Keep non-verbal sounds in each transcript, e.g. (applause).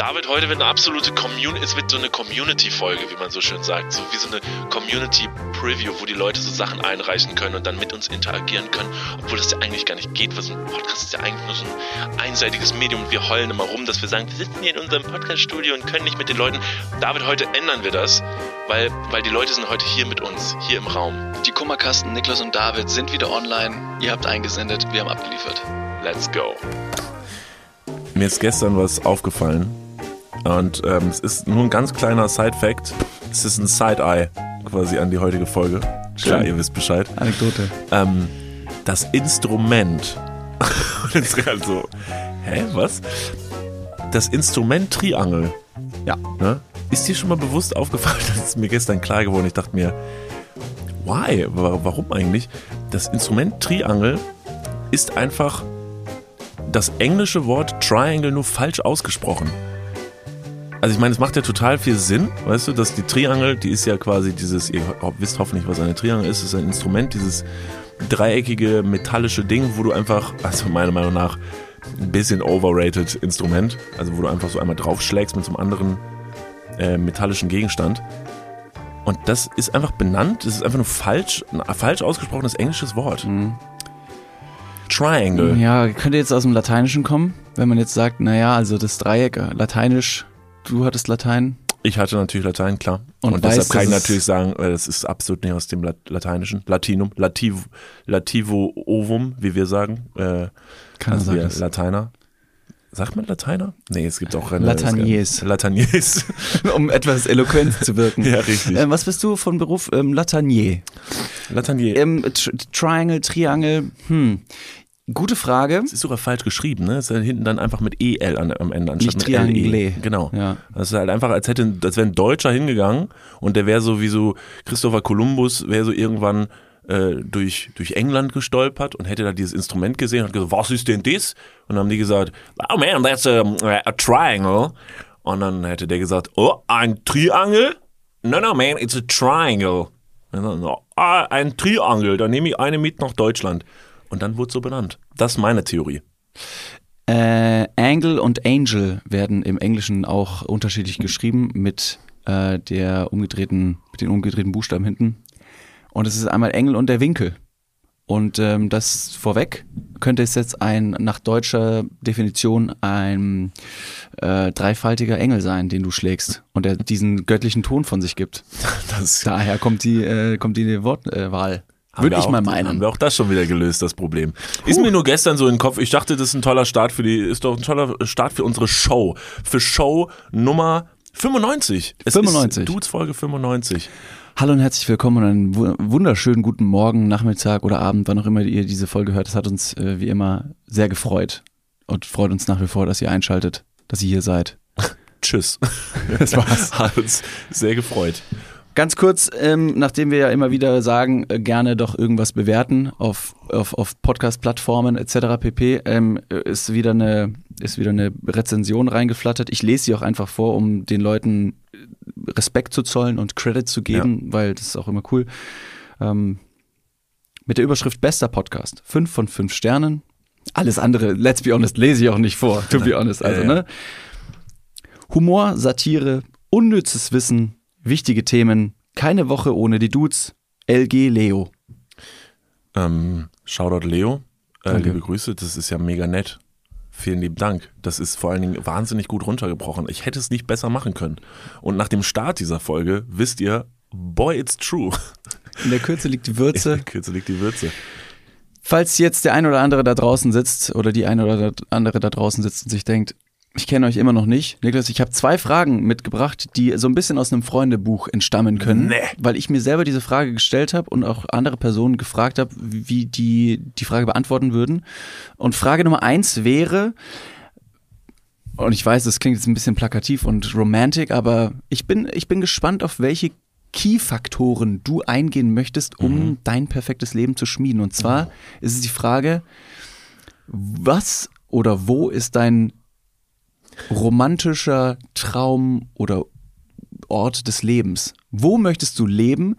David, heute wird eine absolute Community, es wird so eine Community-Folge, wie man so schön sagt. So wie so eine Community-Preview, wo die Leute so Sachen einreichen können und dann mit uns interagieren können, obwohl das ja eigentlich gar nicht geht, weil so ein Podcast ist ja eigentlich nur so ein einseitiges Medium und wir heulen immer rum, dass wir sagen, wir sitzen hier in unserem Podcast-Studio und können nicht mit den Leuten. David, heute ändern wir das, weil, weil die Leute sind heute hier mit uns, hier im Raum. Die Kummerkasten, Niklas und David sind wieder online. Ihr habt eingesendet, wir haben abgeliefert. Let's go. Mir ist gestern was aufgefallen. Und ähm, es ist nur ein ganz kleiner Side-Fact. Es ist ein Side-Eye quasi an die heutige Folge. Klar, ihr wisst Bescheid. Anekdote. Ähm, das Instrument. (laughs) Und jetzt halt so, hä, was? Das Instrument Triangel. Ja. Ne? Ist dir schon mal bewusst aufgefallen? (laughs) Das ist mir gestern klar geworden. Ich dachte mir, why? Wa- Warum eigentlich? Das Instrument Triangel ist einfach das englische Wort Triangle nur falsch ausgesprochen. Also ich meine, es macht ja total viel Sinn, weißt du, dass die Triangel, die ist ja quasi dieses, ihr wisst hoffentlich, was eine Triangel ist, ist ein Instrument, dieses dreieckige metallische Ding, wo du einfach, also meiner Meinung nach, ein bisschen overrated Instrument, also wo du einfach so einmal draufschlägst mit so einem anderen äh, metallischen Gegenstand. Und das ist einfach benannt, das ist einfach nur falsch, ein falsch ausgesprochenes englisches Wort. Triangle. Ja, könnte jetzt aus dem Lateinischen kommen, wenn man jetzt sagt, naja, also das Dreieck, äh, Lateinisch, du hattest Latein. Ich hatte natürlich Latein, klar. Und Und, weiß, deshalb kann ich natürlich sagen, äh, das ist absolut nicht aus dem Lat Lateinischen. Latinum, Lativ, Lativo ovum, wie wir sagen. Äh, Keiner also sagt das. Latiner. Sagt man Latiner? Nee, es gibt auch Lataniers. Lataniers. (laughs) um etwas eloquent zu wirken. (laughs) ja, richtig. Ähm, was bist du von Beruf? Ähm, Latanier. Latanier. Ähm, Tr Triangle, Triangle, hm. Gute Frage. Das ist sogar falsch geschrieben, ne? Es ist hinten dann einfach mit EL an, am Ende anstatt Nicht mit LE. Genau. Ja. Das ist halt einfach, als hätte, als wäre ein Deutscher hingegangen und der wäre so wie so Christopher Columbus, wäre so irgendwann äh, durch, durch England gestolpert und hätte da dieses Instrument gesehen und hat gesagt, was ist denn das? Und dann haben die gesagt, oh man, that's a, a triangle. Und dann hätte der gesagt, oh, ein Triangle? No, no, man, it's a triangle. Dann, oh, ah, ein Triangle, dann nehme ich eine mit nach Deutschland. Und dann wurde so benannt. Das ist meine Theorie. Äh, Angle und Angel werden im Englischen auch unterschiedlich geschrieben mit äh, der umgedrehten, mit den umgedrehten Buchstaben hinten. Und es ist einmal Engel und der Winkel. Und ähm, das vorweg könnte es jetzt ein nach deutscher Definition ein äh, dreifaltiger Engel sein, den du schlägst und der diesen göttlichen Ton von sich gibt. (laughs) Das Daher kommt die äh, kommt die Wortwahl. Haben Würde ich auch, mal Haben meinen. wir auch das schon wieder gelöst, das Problem. Ist mir nur gestern so in den Kopf, ich dachte, das ist ein toller Start für die, ist doch ein toller Start für unsere Show. Für Show Nummer 95. Es 95. Ist Dudes Folge 95. Hallo und herzlich willkommen und einen wu- wunderschönen guten Morgen, Nachmittag oder Abend, wann auch immer ihr diese Folge hört. Das hat uns äh, wie immer sehr gefreut und freut uns nach wie vor, dass ihr einschaltet, dass ihr hier seid. (laughs) Tschüss. Das war's. (laughs) Hat uns sehr gefreut. Ganz kurz, ähm, nachdem wir ja immer wieder sagen, äh, gerne doch irgendwas bewerten auf, auf, auf Podcast-Plattformen etc. pp, ähm, ist, wieder eine, ist wieder eine Rezension reingeflattert. Ich lese sie auch einfach vor, um den Leuten äh, Respekt zu zollen und Credit zu geben, weil das ist auch immer cool. Ähm, mit der Überschrift Bester Podcast. Fünf von fünf Sternen. Alles andere, let's be honest, lese ich auch nicht vor, to be honest. Also, Ja, ja. ne? Humor, Satire, unnützes Wissen, wichtige Themen, keine Woche ohne die Dudes. LG Leo. Ähm, Shoutout Leo. Äh, liebe Grüße, das ist ja mega nett. Vielen lieben Dank. Das ist vor allen Dingen wahnsinnig gut runtergebrochen. Ich hätte es nicht besser machen können. Und nach dem Start dieser Folge wisst ihr, boy, it's true. In der Kürze liegt die Würze. Kürze liegt die Würze. Falls jetzt der ein oder andere da draußen sitzt oder die ein oder andere da draußen sitzt und sich denkt, ich kenne euch immer noch nicht. Niklas, ich habe zwei Fragen mitgebracht, die so ein bisschen aus einem Freundebuch entstammen können, Nee. weil ich mir selber diese Frage gestellt habe und auch andere Personen gefragt habe, wie die die Frage beantworten würden. Und Frage Nummer eins wäre, und ich weiß, das klingt jetzt ein bisschen plakativ und romantic, aber ich bin, ich bin gespannt, auf welche Key-Faktoren du eingehen möchtest, um dein perfektes Leben zu schmieden. Und zwar ist es die Frage, was oder wo ist dein romantischer Traum oder Wohnungsort des Lebens. Wo möchtest du leben,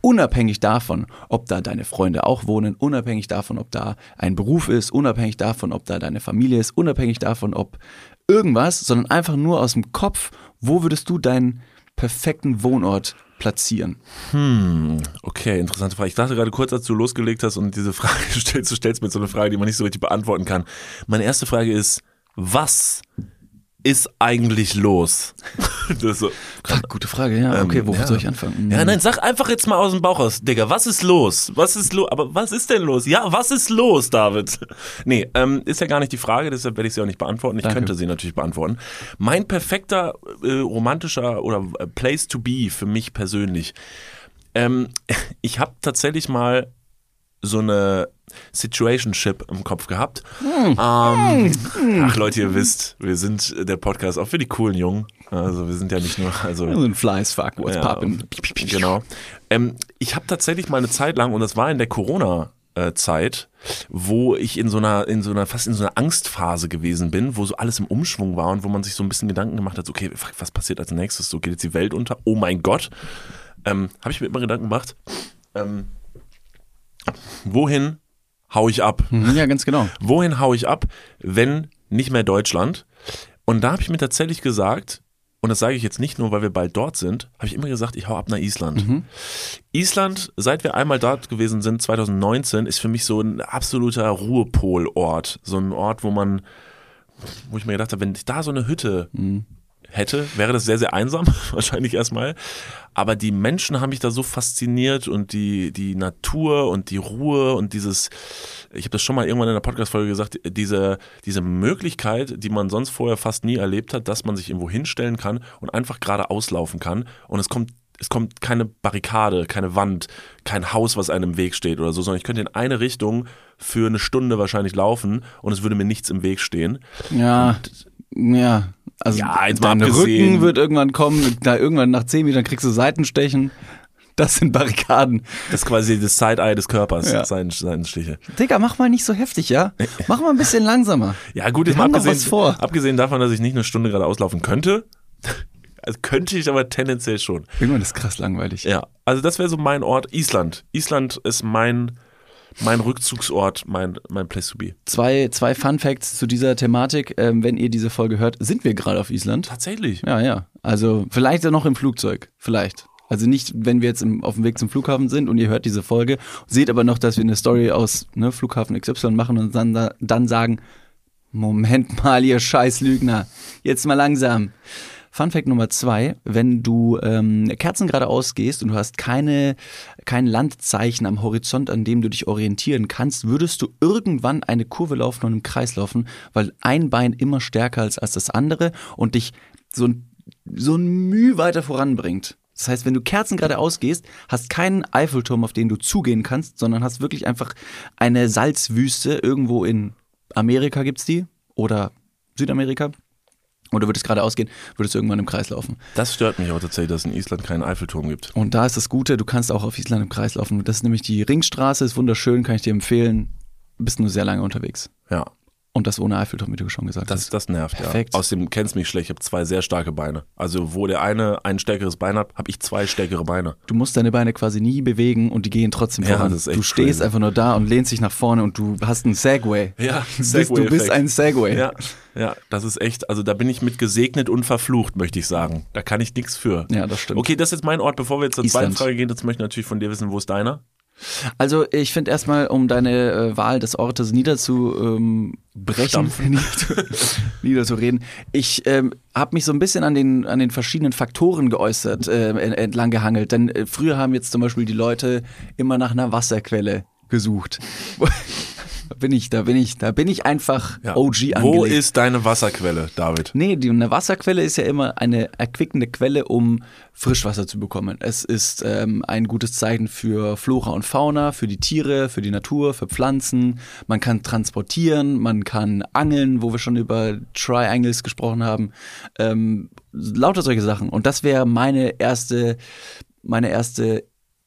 unabhängig davon, ob da deine Freunde auch wohnen, unabhängig davon, ob da ein Beruf ist, unabhängig davon, ob da deine Familie ist, unabhängig davon, ob irgendwas, sondern einfach nur aus dem Kopf, wo würdest du deinen perfekten Wohnort platzieren? Hm, okay, interessante Frage. Ich dachte gerade kurz, als du losgelegt hast und diese Frage (laughs) stellst, du stellst mir so eine Frage, die man nicht so richtig beantworten kann. Meine erste Frage ist, was ist eigentlich los? (laughs) so, Ach, gute Frage, ja. Okay, ähm, wo ja. soll ich anfangen? Ja, nein, sag einfach jetzt mal aus dem Bauch raus, Digga, was ist los? Was ist los? Aber was ist denn los? Ja, was ist los, David? (laughs) Nee, ähm, ist ja gar nicht die Frage, deshalb werde ich sie auch nicht beantworten. Ich Danke. könnte sie natürlich beantworten. Mein perfekter äh, romantischer oder äh, Place to be für mich persönlich. Ähm, (laughs) ich habe tatsächlich mal so eine Situationship im Kopf gehabt. Hm. Ähm, hm. ach Leute, ihr wisst, wir sind der Podcast auch für die coolen Jungen. Also wir sind ja nicht nur also so ein Flies fuck what's ja, poppin'. Genau. Ähm, ich habe tatsächlich mal eine Zeit lang und das war in der Corona Zeit, wo ich in so einer, in so einer, fast in so einer Angstphase gewesen bin, wo so alles im Umschwung war und wo man sich so ein bisschen Gedanken gemacht hat, okay, was passiert als nächstes? So geht jetzt die Welt unter? Oh mein Gott. Ähm, Habe ich mir immer Gedanken gemacht. Ähm, wohin hau ich ab? Mhm, ja, ganz genau. Wohin hau ich ab, wenn nicht mehr Deutschland? Und da habe ich mir tatsächlich gesagt, und das sage ich jetzt nicht nur, weil wir bald dort sind, habe ich immer gesagt, ich hau ab nach Island. Mhm. Island, seit wir einmal dort gewesen sind, 2019, ist für mich so ein absoluter Ruhepolort. So ein Ort, wo man, wo ich mir gedacht habe, wenn ich da so eine Hütte mhm hätte, wäre das sehr, sehr einsam, (laughs) wahrscheinlich erstmal. Aber die Menschen haben mich da so fasziniert und die, die Natur und die Ruhe und dieses, ich habe das schon mal irgendwann in der Podcast-Folge gesagt, diese, diese Möglichkeit, die man sonst vorher fast nie erlebt hat, dass man sich irgendwo hinstellen kann und einfach gerade auslaufen kann und es kommt es kommt keine Barrikade, keine Wand, kein Haus, was einem im Weg steht oder so, sondern ich könnte in eine Richtung für eine Stunde wahrscheinlich laufen und es würde mir nichts im Weg stehen. Ja, und, ja. Also ja, jetzt dein Rücken wird irgendwann kommen, da irgendwann nach zehn Metern kriegst du Seitenstechen. Das sind Barrikaden. Das ist quasi das Side-Eye des Körpers, ja. Seitenstiche. Digga, mach mal nicht so heftig, ja? Mach mal ein bisschen langsamer. Ja, gut, jetzt mal abgesehen, vor. abgesehen davon, dass ich nicht eine Stunde gerade auslaufen könnte, (laughs) also könnte ich aber tendenziell schon. Irgendwann ist krass langweilig. Ja, also das wäre so mein Ort, Island. Island ist mein mein Rückzugsort, mein, mein Place to be. Zwei, zwei Fun Facts zu dieser Thematik. Ähm, wenn ihr diese Folge hört, sind wir gerade auf Island. Tatsächlich. Ja, ja. Also vielleicht noch im Flugzeug. Vielleicht. Also nicht, wenn wir jetzt im, auf dem Weg zum Flughafen sind und ihr hört diese Folge, seht aber noch, dass wir eine Story aus ne, Flughafen XY machen und dann, dann sagen, Moment mal, ihr Scheißlügner, jetzt mal langsam. Fun Fact Nummer zwei, wenn du ähm, Kerzen gerade ausgehst und du hast keine, kein Landzeichen am Horizont, an dem du dich orientieren kannst, würdest du irgendwann eine Kurve laufen und im Kreis laufen, weil ein Bein immer stärker ist als das andere und dich so ein, so ein Mühe weiter voranbringt. Das heißt, wenn du Kerzen gerade ausgehst, hast keinen Eiffelturm, auf den du zugehen kannst, sondern hast wirklich einfach eine Salzwüste irgendwo in Amerika gibt's die oder Südamerika oder würde es gerade ausgehen, würdest du irgendwann im Kreis laufen. Das stört mich auch tatsächlich, dass es in Island keinen Eiffelturm gibt. Und da ist das Gute, du kannst auch auf Island im Kreis laufen. Das ist nämlich die Ringstraße, ist wunderschön, kann ich dir empfehlen. Bist nur sehr lange unterwegs. Ja. Und das ohne Eiffelturm, wie du schon gesagt das, hast. Das nervt, Perfekt. ja. Außerdem kennst du mich schlecht, ich habe zwei sehr starke Beine. Also wo der eine ein stärkeres Bein hat, habe ich zwei stärkere Beine. Du musst deine Beine quasi nie bewegen und die gehen trotzdem ja, voran. Das ist echt du stehst crazy. einfach nur da und lehnst dich nach vorne und du hast einen Segway. Ja, Segway du bist ein Segway. Ja, ja, das ist echt, also da bin ich mit gesegnet und verflucht, möchte ich sagen. Da kann ich nichts für. Ja, das stimmt. Okay, das ist jetzt mein Ort. Bevor wir jetzt zur Island. zweiten Frage gehen, jetzt möchte ich natürlich von dir wissen, wo ist deiner? Also ich finde erstmal, um deine äh, Wahl des Ortes niederzubrechen, ähm, (laughs) niederzureden, ich ähm, habe mich so ein bisschen an den, an den verschiedenen Faktoren geäußert, äh, entlang gehangelt. Denn äh, früher haben jetzt zum Beispiel die Leute immer nach einer Wasserquelle gesucht bin ich, da bin ich, da bin ich einfach ja. OG angelegt. Wo ist deine Wasserquelle, David? Nee, die, eine Wasserquelle ist ja immer eine erquickende Quelle, um Frischwasser zu bekommen. Es ist ähm, ein gutes Zeichen für Flora und Fauna, für die Tiere, für die Natur, für Pflanzen. Man kann transportieren, man kann angeln, wo wir schon über Triangles gesprochen haben. Ähm, lauter solche Sachen. Und das wäre meine erste, meine erste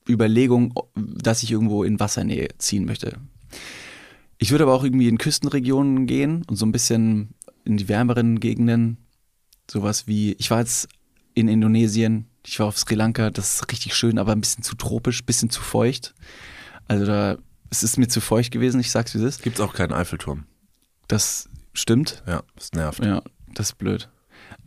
Überlegung, dass ich irgendwo in Wassernähe ziehen möchte. Ich würde aber auch irgendwie in Küstenregionen gehen und so ein bisschen in die wärmeren Gegenden. Sowas wie, ich war jetzt in Indonesien, Ich war auf Sri Lanka, das ist richtig schön, aber ein bisschen zu tropisch, ein bisschen zu feucht. Also da, es ist mir zu feucht gewesen, ich sag's wie es ist. Gibt es auch keinen Eiffelturm. Das stimmt. Ja, das nervt. Ja, das ist blöd.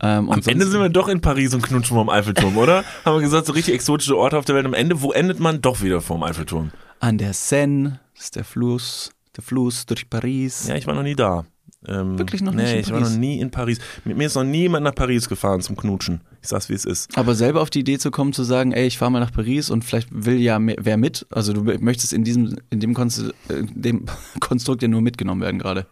Ähm, Am Ende sind wir doch in Paris und knutschen vorm Eiffelturm, oder? (laughs) Haben wir gesagt, so richtig exotische Orte auf der Welt. Am Ende, wo endet man doch wieder vorm Eiffelturm? an der Seine, das ist der Fluss, der Fluss durch Paris. Ja, ich war noch nie da. Ähm, Wirklich noch nee, nicht in ich war Paris? noch nie in Paris. Mit mir ist noch niemand nach Paris gefahren zum Knutschen. Ich sag's, wie es ist. Aber selber auf die Idee zu kommen, zu sagen, ey, ich fahre mal nach Paris und vielleicht will ja mehr, wer mit. Also du möchtest in diesem, in dem, Konst in dem (laughs) Konstrukt ja nur mitgenommen werden gerade.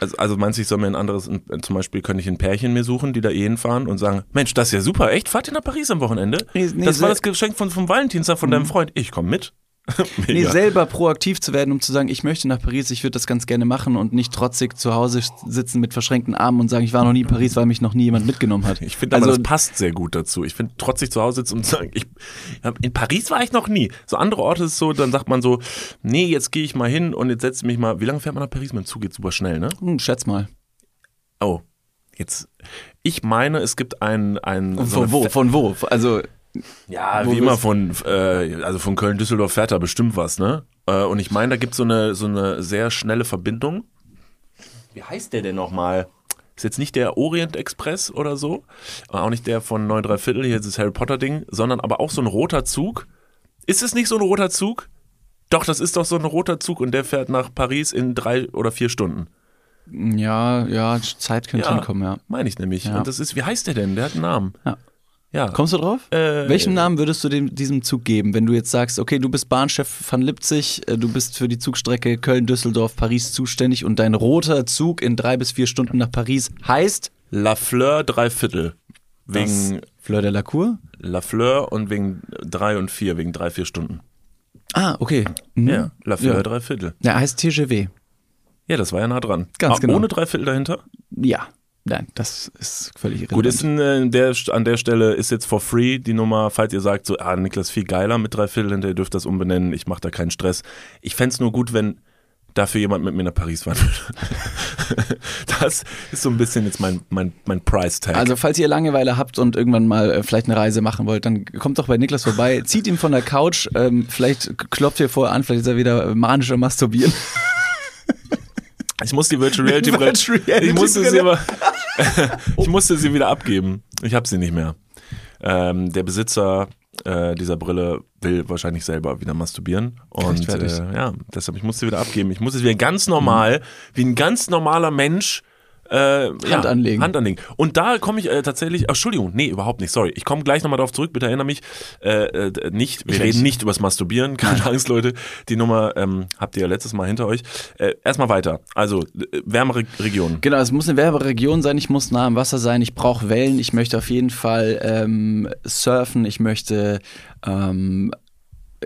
Also, also meinst du, ich soll mir ein anderes, zum Beispiel könnte ich ein Pärchen mir suchen, die da eh hinfahren und sagen, Mensch, das ist ja super, echt, fahrt ihr nach Paris am Wochenende? Nee, nee, das war das Geschenk von, vom Valentinstag von deinem Freund. Ich komm mit. (laughs) Nee, selber proaktiv zu werden, um zu sagen, ich möchte nach Paris, ich würde das ganz gerne machen und nicht trotzig zu Hause sitzen mit verschränkten Armen und sagen, ich war noch nie in Paris, weil mich noch nie jemand mitgenommen hat. (laughs) Ich finde also, das passt sehr gut dazu. Ich finde, trotzig zu Hause sitzen und (laughs) sagen, ich, in Paris war ich noch nie. So andere Orte ist so, dann sagt man so, nee, jetzt gehe ich mal hin und jetzt setze ich mich mal, wie lange fährt man nach Paris? Mit dem Zug geht super schnell, ne? hm, schätz mal. Oh, jetzt, ich meine, es gibt ein, ein so Von wo? Fe- Von wo? Also, Ja, Wo wie immer von, äh, also von Köln-Düsseldorf fährt da bestimmt was, ne? Äh, und ich meine, da gibt so eine, so eine sehr schnelle Verbindung. Wie heißt der denn nochmal? Ist jetzt nicht der Orient Express oder so, auch nicht der von 9 3 Viertel, hier ist das Harry Potter Ding, sondern aber auch so ein roter Zug. Ist es nicht so ein roter Zug? Doch, das ist doch so ein roter Zug und der fährt nach Paris in drei oder vier Stunden. ja, ja, Zeit könnte Ja. hinkommen, ja. Meine ich nämlich. Ja. Und das ist, wie heißt der denn? Der hat einen Namen. Ja. Ja. Kommst du drauf? Äh, Welchen Namen würdest du dem, diesem Zug geben, wenn du jetzt sagst, okay, du bist Bahnchef von Lipzig, äh, du bist für die Zugstrecke Köln-Düsseldorf, Paris zuständig und dein roter Zug in drei bis vier Stunden nach Paris heißt La Fleur drei Viertel. das Wegen Fleur de la Cour? La Fleur und wegen drei und vier, wegen drei, vier Stunden. Ah, okay. Mhm. Ja, La Fleur Ja. drei Viertel. Der heißt TGW. Ja, das war ja nah dran. Ganz Ah, genau. Ohne drei Viertel dahinter? Ja. Nein, das ist völlig irrelevant. Gut, ist in, äh, der, an der Stelle ist jetzt for free die Nummer, falls ihr sagt, so, ah, Niklas viel geiler mit drei Viertel hinter, ihr dürft das umbenennen, ich mache da keinen Stress. Ich fänd's es nur gut, wenn dafür jemand mit mir nach Paris fahren würde. (laughs) das ist so ein bisschen jetzt mein, mein, mein Price-Tag. Also, falls ihr Langeweile habt und irgendwann mal äh, vielleicht eine Reise machen wollt, dann kommt doch bei Niklas vorbei, zieht ihn von der Couch, ähm, vielleicht klopft ihr vorher an, vielleicht ist er wieder manisch am Masturbieren. (laughs) Ich muss die Virtual Reality (laughs) Brille. Ich musste sie aber. (laughs) ich musste sie wieder abgeben. Ich habe sie nicht mehr. Ähm, der Besitzer äh, dieser Brille will wahrscheinlich selber wieder masturbieren. Und äh, ja, deshalb, ich musste sie wieder abgeben. Ich muss es wieder ganz normal, wie ein ganz normaler Mensch. Äh, ja, anlegen. Hand anlegen. Und da komme ich äh, tatsächlich, Entschuldigung, nee, überhaupt nicht, sorry. Ich komme gleich nochmal darauf zurück, bitte erinnere mich. Äh, äh, nicht, wir Ich reden nicht. übers Masturbieren, keine Angst, Leute. Die Nummer ähm, habt ihr ja letztes Mal hinter euch. Äh, erstmal weiter. Also, äh, wärmere Regionen. Genau, es muss eine Werberegion sein, ich muss nah am Wasser sein, ich brauche Wellen, ich möchte auf jeden Fall ähm, surfen, ich möchte ähm,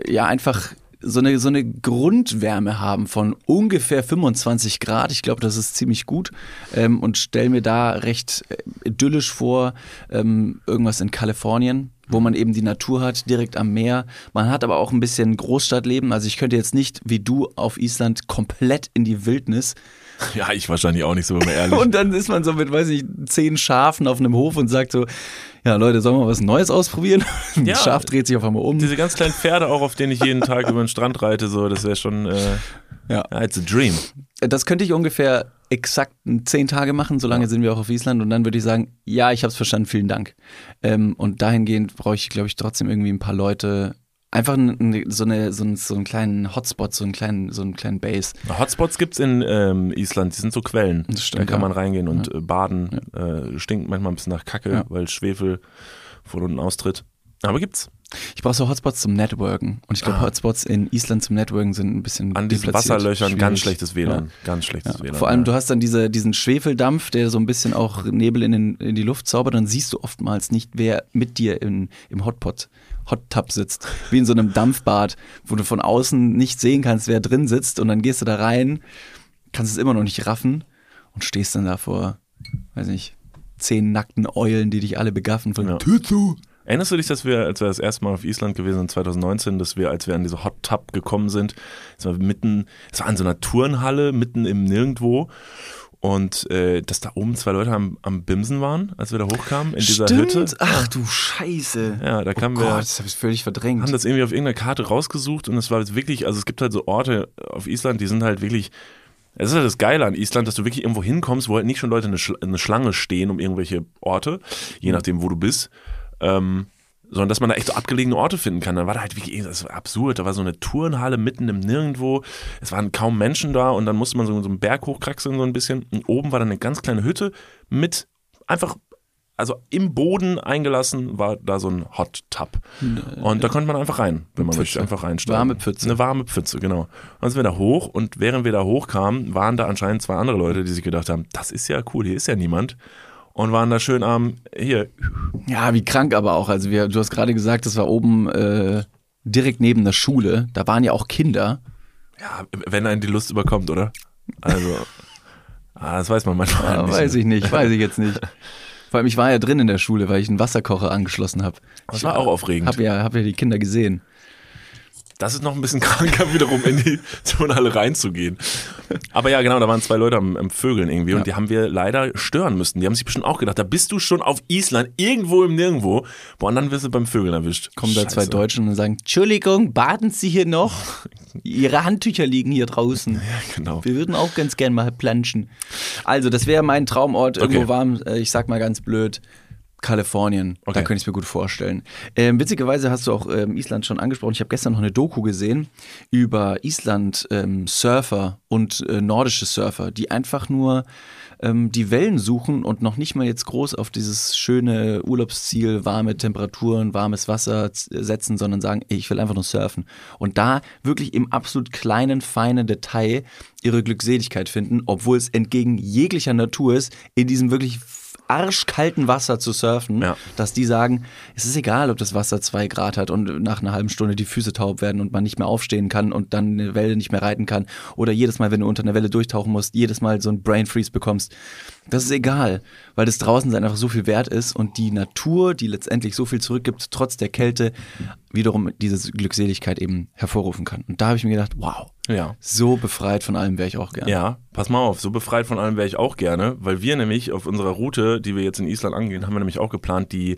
ja einfach so eine, so eine Grundwärme haben von ungefähr 25 Grad. Ich glaube, das ist ziemlich gut ähm, und stelle mir da recht äh, idyllisch vor, ähm, irgendwas in Kalifornien wo man eben die Natur hat, direkt am Meer. Man hat aber auch ein bisschen Großstadtleben. Also ich könnte jetzt nicht, wie du, auf Island komplett in die Wildnis (laughs) Ja, ich wahrscheinlich auch nicht, so wenn wir ehrlich. (laughs) und dann ist man so mit, weiß ich, zehn Schafen auf einem Hof und sagt so, ja Leute, sollen wir was Neues ausprobieren? (laughs) Ein Ja. Schaf dreht sich auf einmal um. Diese ganz kleinen Pferde auch, auf denen ich jeden Tag über den Strand reite, so, das wäre schon, äh, Ja. ja, it's a dream. Das könnte ich ungefähr exakt zehn Tage machen, solange sind wir auch auf Island und dann würde ich sagen, ja, ich habe es verstanden, vielen Dank. Ähm, und dahingehend brauche ich, glaube ich, trotzdem irgendwie ein paar Leute, einfach so, eine, so, einen, so einen kleinen Hotspot, so einen kleinen, so einen kleinen Base. Hotspots gibt's in ähm, Island, die sind so Quellen. Stimmt, da kann ja. man reingehen und äh, baden. Äh, stinkt manchmal ein bisschen nach Kacke, Ja. weil Schwefel von unten austritt. Aber gibt's. Ich brauche so Hotspots zum Networken und ich glaube, Ah. Hotspots in Island zum Networken sind ein bisschen An diesen. Wasserlöchern ganz Schwierig. schlechtes WLAN. Ganz schlechtes Ja, WLAN. vor allem, ja. du hast dann diese, diesen Schwefeldampf, der so ein bisschen auch Nebel in, den, in die Luft zaubert, dann siehst du oftmals nicht, wer mit dir in, im Hotpot, Hot Tub sitzt. Wie in so einem Dampfbad, wo du von außen nicht sehen kannst, wer drin sitzt und dann gehst du da rein, kannst es immer noch nicht raffen und stehst dann da vor, weiß nicht, zehn nackten Eulen, die dich alle begaffen von Ja. Tür zu. Erinnerst du dich, dass wir, als wir das erste Mal auf Island gewesen sind, 2019, dass wir, als wir an diese Hot Tub gekommen sind, es war mitten, es war an so einer Turnhalle, mitten im Nirgendwo. Und äh, dass da oben zwei Leute am, am Bimsen waren, als wir da hochkamen in dieser Stimmt. Hütte. Ach du Scheiße. Ja, da kamen oh wir. Gott, das habe ich völlig verdrängt. haben das irgendwie auf irgendeiner Karte rausgesucht und es war jetzt wirklich, also es gibt halt so Orte auf Island, die sind halt wirklich, es ist halt das Geile an Island, dass du wirklich irgendwo hinkommst, wo halt nicht schon Leute eine, Schla- eine Schlange stehen um irgendwelche Orte, je nachdem, wo du bist, ähm, sondern dass man da echt so abgelegene Orte finden kann. Dann war da halt wirklich, das war absurd, da war so eine Turnhalle mitten im Nirgendwo, es waren kaum Menschen da und dann musste man so, so einen Berg hochkraxeln so ein bisschen und oben war dann eine ganz kleine Hütte mit einfach also im Boden eingelassen war da so ein Hot Tub. Und da konnte man einfach rein, wenn man möchte, einfach reinsteigen. Warme Pfütze. Eine warme Pfütze, genau. Und dann sind wir da hoch und während wir da hochkamen, waren da anscheinend zwei andere Leute, die sich gedacht haben, das ist ja cool, hier ist ja niemand. Und waren da schön am, hier, Ja, wie krank aber auch. Also wir, du hast gerade gesagt, das war oben äh, direkt neben der Schule. Da waren ja auch Kinder. ja, wenn einen die Lust überkommt, oder? Also, (laughs) ah, das weiß man manchmal Ja, nicht. weiß ich nicht, weiß ich jetzt nicht. (laughs) Vor allem, ich war ja drin in der Schule, weil ich einen Wasserkocher angeschlossen habe. Das war auch aufregend. Hab ja, hab ja die Kinder gesehen. Das ist noch ein bisschen (laughs) kranker, wiederum in die Turnhalle reinzugehen. Aber ja, genau, da waren zwei Leute am, am Vögeln irgendwie und die haben wir leider stören müssen. Die haben sich bestimmt auch gedacht, da bist du schon auf Island, irgendwo im Nirgendwo. Boah, und dann wirst du beim Vögeln erwischt. Kommen da zwei. Deutschen und sagen, Entschuldigung, baden Sie hier noch? Ihre Handtücher liegen hier draußen. Ja, genau. Wir würden auch ganz gern mal planschen. Also, das wäre mein Traumort, irgendwo Okay. warm, äh, ich sag mal ganz blöd, Kalifornien. Da Okay. könnte ich es mir gut vorstellen. Ähm, witzigerweise hast du auch ähm, Island schon angesprochen. Ich habe gestern noch eine Doku gesehen über Island-Surfer und äh, nordische Surfer, die einfach nur ähm, die Wellen suchen und noch nicht mal jetzt groß auf dieses schöne Urlaubsziel, warme Temperaturen, warmes Wasser setzen, sondern sagen, ey, ich will einfach nur surfen. Und da wirklich im absolut kleinen, feinen Detail ihre Glückseligkeit finden, obwohl es entgegen jeglicher Natur ist, in diesem wirklich arschkalten Wasser zu surfen, Ja. dass die sagen, es ist egal, ob das Wasser zwei Grad hat und nach einer halben Stunde die Füße taub werden und man nicht mehr aufstehen kann und dann eine Welle nicht mehr reiten kann oder jedes Mal, wenn du unter einer Welle durchtauchen musst, jedes Mal so ein Brain Freeze bekommst. Das ist egal, weil das Draußensein einfach so viel wert ist und die Natur, die letztendlich so viel zurückgibt, trotz der Kälte, wiederum diese Glückseligkeit eben hervorrufen kann. Und da habe ich mir gedacht, wow, Ja. so befreit von allem wäre ich auch gerne. Ja, pass mal auf, so befreit von allem wäre ich auch gerne, weil wir nämlich auf unserer Route, die wir jetzt in Island angehen, haben wir nämlich auch geplant, die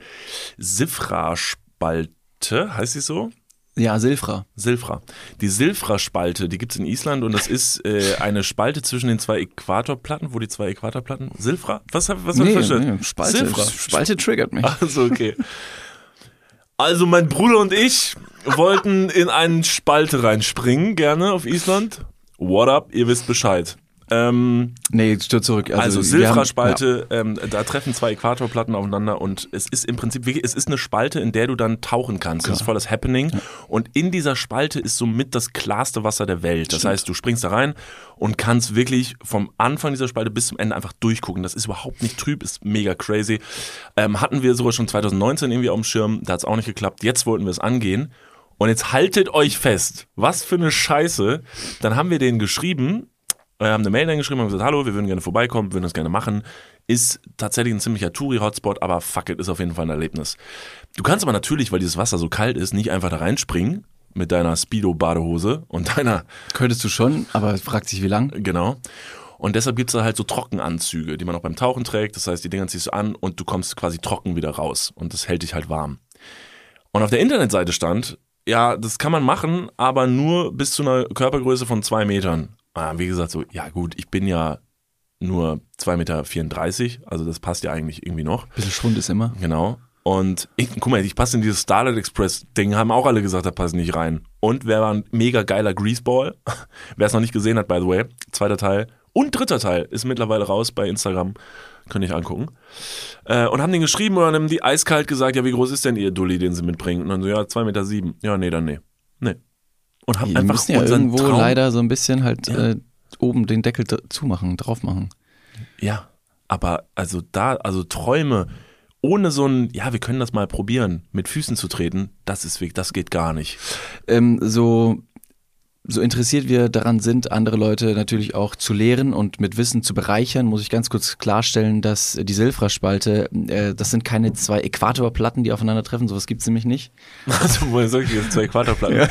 Sifra-Spalte, heißt sie so? Ja, Silfra. Silfra. Die Silfra-Spalte, die gibt's in Island und das ist äh, eine Spalte zwischen den zwei Äquatorplatten. Wo die zwei Äquatorplatten? Silfra? Was, hab- was hab ich verstanden? Spalte. Silfra. Spalte triggert mich. Also, okay. Also, mein Bruder und ich wollten in eine Spalte reinspringen, gerne auf Island. What up? Ihr wisst Bescheid. Ähm, Nee, stürz zurück. also, Also, Silfra-Spalte, ähm, da treffen zwei Äquatorplatten aufeinander und es ist im Prinzip es ist eine Spalte, in der du dann tauchen kannst. Das ist voll das Happening. Und in dieser Spalte ist somit das klarste Wasser der Welt. Das heißt, du springst da rein und kannst wirklich vom Anfang dieser Spalte bis zum Ende einfach durchgucken. Das ist überhaupt nicht trüb, ist mega crazy. Ähm, hatten wir sogar schon 2019 irgendwie auf dem Schirm, da hat es auch nicht geklappt. Jetzt wollten wir es angehen. Und jetzt haltet euch fest, was für eine Scheiße. Dann haben wir denen geschrieben, wir haben eine Mail eingeschrieben und gesagt, hallo, wir würden gerne vorbeikommen, würden das gerne machen. Ist tatsächlich ein ziemlicher Touri-Hotspot, aber fuck it, ist auf jeden Fall ein Erlebnis. Du kannst aber natürlich, weil dieses Wasser so kalt ist, nicht einfach da reinspringen mit deiner Speedo-Badehose und deiner, Könntest du schon, aber fragt sich wie lang. genau. Und deshalb gibt's da halt so Trockenanzüge, die man auch beim Tauchen trägt. Das heißt, die Dinger ziehst du an und du kommst quasi trocken wieder raus. Und das hält dich halt warm. Und auf der Internetseite stand, ja, das kann man machen, aber nur bis zu einer Körpergröße von zwei Metern. Ah, wie gesagt, so, ja gut, ich bin ja nur 2,34 Meter, also das passt ja eigentlich irgendwie noch. Bisschen Schwund ist immer. Genau. Und ich, guck mal, ich passe in dieses Starlight Express Ding, haben auch alle gesagt, da passt nicht rein. Und wer war ein mega geiler Greaseball? (laughs) wer es noch nicht gesehen hat, by the way, zweiter Teil und dritter Teil ist mittlerweile raus bei Instagram. Könnt ihr euch angucken. Äh, und haben den geschrieben und dann haben die eiskalt gesagt, ja, wie groß ist denn ihr Dulli, den sie mitbringen? Und dann so, ja, 2,7 Meter. Sieben. Ja, nee, dann nee. Nee. Und haben Die einfach müssen ja irgendwo Traum, leider so ein bisschen halt Ja. äh, oben den Deckel zumachen, drauf machen. Ja, aber also da, also Träume ohne so ein, ja, wir können das mal probieren, mit Füßen zu treten, das ist wirklich, das geht gar nicht. Ähm, so, so interessiert wir daran sind, andere Leute natürlich auch zu lehren und mit Wissen zu bereichern, muss ich ganz kurz klarstellen, dass die Silfra-Spalte, äh, das sind keine zwei Äquatorplatten, die aufeinandertreffen, sowas gibt's nämlich nicht. (laughs) Also, wo sag ich jetzt zwei Quaterplatten? (laughs) Ja.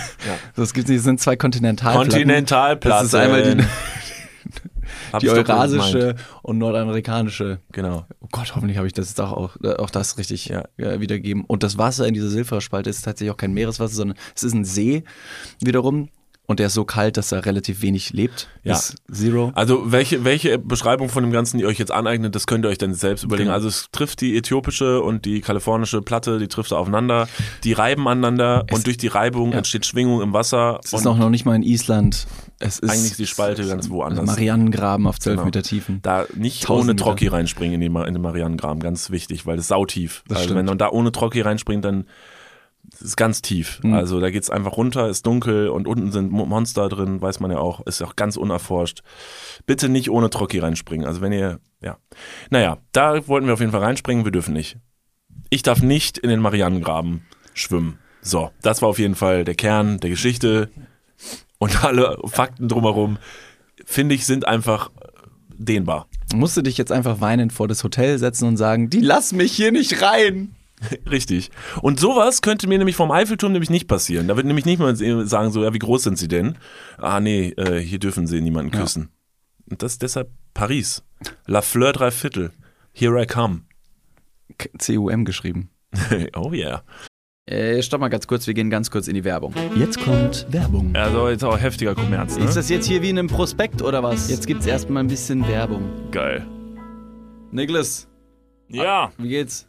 Das gibt's nicht, das sind zwei Kontinentalplatten. Kontinentalplatten. Das ist einmal die, (laughs) Die eurasische und nordamerikanische. Genau. Oh Gott, hoffentlich habe ich das jetzt auch, auch, auch das richtig Ja. äh, wiedergeben. Und das Wasser in dieser Silferspalte ist tatsächlich auch kein Meereswasser, sondern es ist ein See wiederum. Und der ist so kalt, dass da relativ wenig lebt. Ja. Ist Zero. Also welche, welche Beschreibung von dem Ganzen ihr euch jetzt aneignet, das könnt ihr euch dann selbst überlegen. Genau. Also es trifft die äthiopische und die kalifornische Platte, die trifft aufeinander, die reiben aneinander Es- und durch die Reibung ja. entsteht Schwingung im Wasser Es ist auch noch nicht mal in Island. Es ist eigentlich die Spalte ganz woanders. Marianengraben auf 12 Genau. Meter Tiefen. da nicht 1000 ohne. Trocki reinspringen in, die, Ma- in den Marianengraben, ganz wichtig, weil das sautief. Das also stimmt. wenn man da ohne Trocki reinspringt, dann ist es ganz tief. Mhm. Also da geht's einfach runter, ist dunkel und unten sind Mo- Monster drin, weiß man ja auch, ist auch ganz unerforscht. Bitte nicht ohne Trocki reinspringen. Also wenn ihr, ja. Naja, da wollten wir auf jeden Fall reinspringen, wir dürfen nicht. Ich darf nicht in den Marianengraben schwimmen. So, das war auf jeden Fall der Kern der Geschichte und alle Fakten drumherum, finde ich, sind einfach dehnbar. Musst du dich jetzt einfach weinend vor das Hotel setzen und sagen, die lassen mich hier nicht rein. (laughs) Richtig. Und sowas könnte mir nämlich vom Eiffelturm nämlich nicht passieren. Da wird nämlich nicht mal sagen, so, ja, wie groß sind sie denn? Ah, nee, äh, hier dürfen sie niemanden Ja. küssen. Und das ist deshalb Paris. La Fleur drei Viertel. Here I come. CUM geschrieben. (laughs) oh yeah. Äh, stopp mal ganz kurz, wir gehen ganz kurz in die Werbung. Jetzt kommt Werbung. Also jetzt auch heftiger Kommerz, ne? Ist das jetzt hier wie in einem Prospekt oder was? Jetzt gibt's erstmal ein bisschen Werbung. Geil. Niklas, Ja, wie geht's?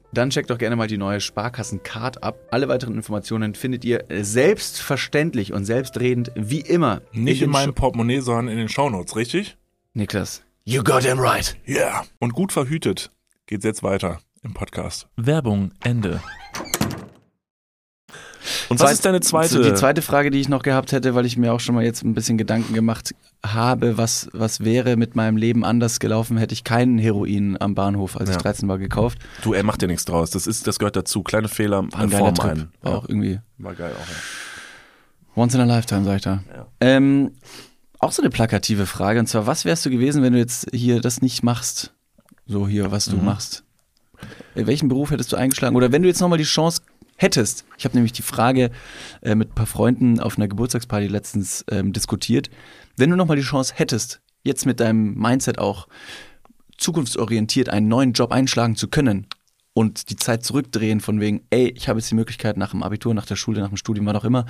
dann checkt doch gerne mal die neue Sparkassen-Card ab. Alle weiteren Informationen findet ihr selbstverständlich und selbstredend wie immer. Nicht in, den meinem Sho- Portemonnaie, sondern in den Shownotes, richtig? Niklas. You got him right. Yeah. Und gut verhütet geht's jetzt weiter im Podcast. Werbung, Ende. Und was ist deine zweite? Die zweite Frage, die ich noch gehabt hätte, weil ich mir auch schon mal jetzt ein bisschen Gedanken gemacht habe, was, was wäre mit meinem Leben anders gelaufen, hätte ich keinen Heroin am Bahnhof, als Ja. ich 13 war, gekauft. Du, er macht dir nichts draus. Das ist, das gehört dazu. Kleine Fehler War ein äh, formen Trip. einen. War Ja. auch irgendwie War geil auch. Ja. once in a lifetime, sag ich da. Ähm, auch so eine plakative Frage, und zwar, was wärst du gewesen, wenn du jetzt hier das nicht machst? So hier, was du Mhm. machst. In welchen Beruf hättest du eingeschlagen? Oder wenn du jetzt nochmal die Chance hättest, ich habe nämlich die Frage äh, mit ein paar Freunden auf einer Geburtstagsparty letztens ähm, diskutiert, wenn du nochmal die Chance hättest, jetzt mit deinem Mindset auch zukunftsorientiert einen neuen Job einschlagen zu können und die Zeit zurückdrehen von wegen, ey, ich habe jetzt die Möglichkeit nach dem Abitur, nach der Schule, nach dem Studium, wann auch immer,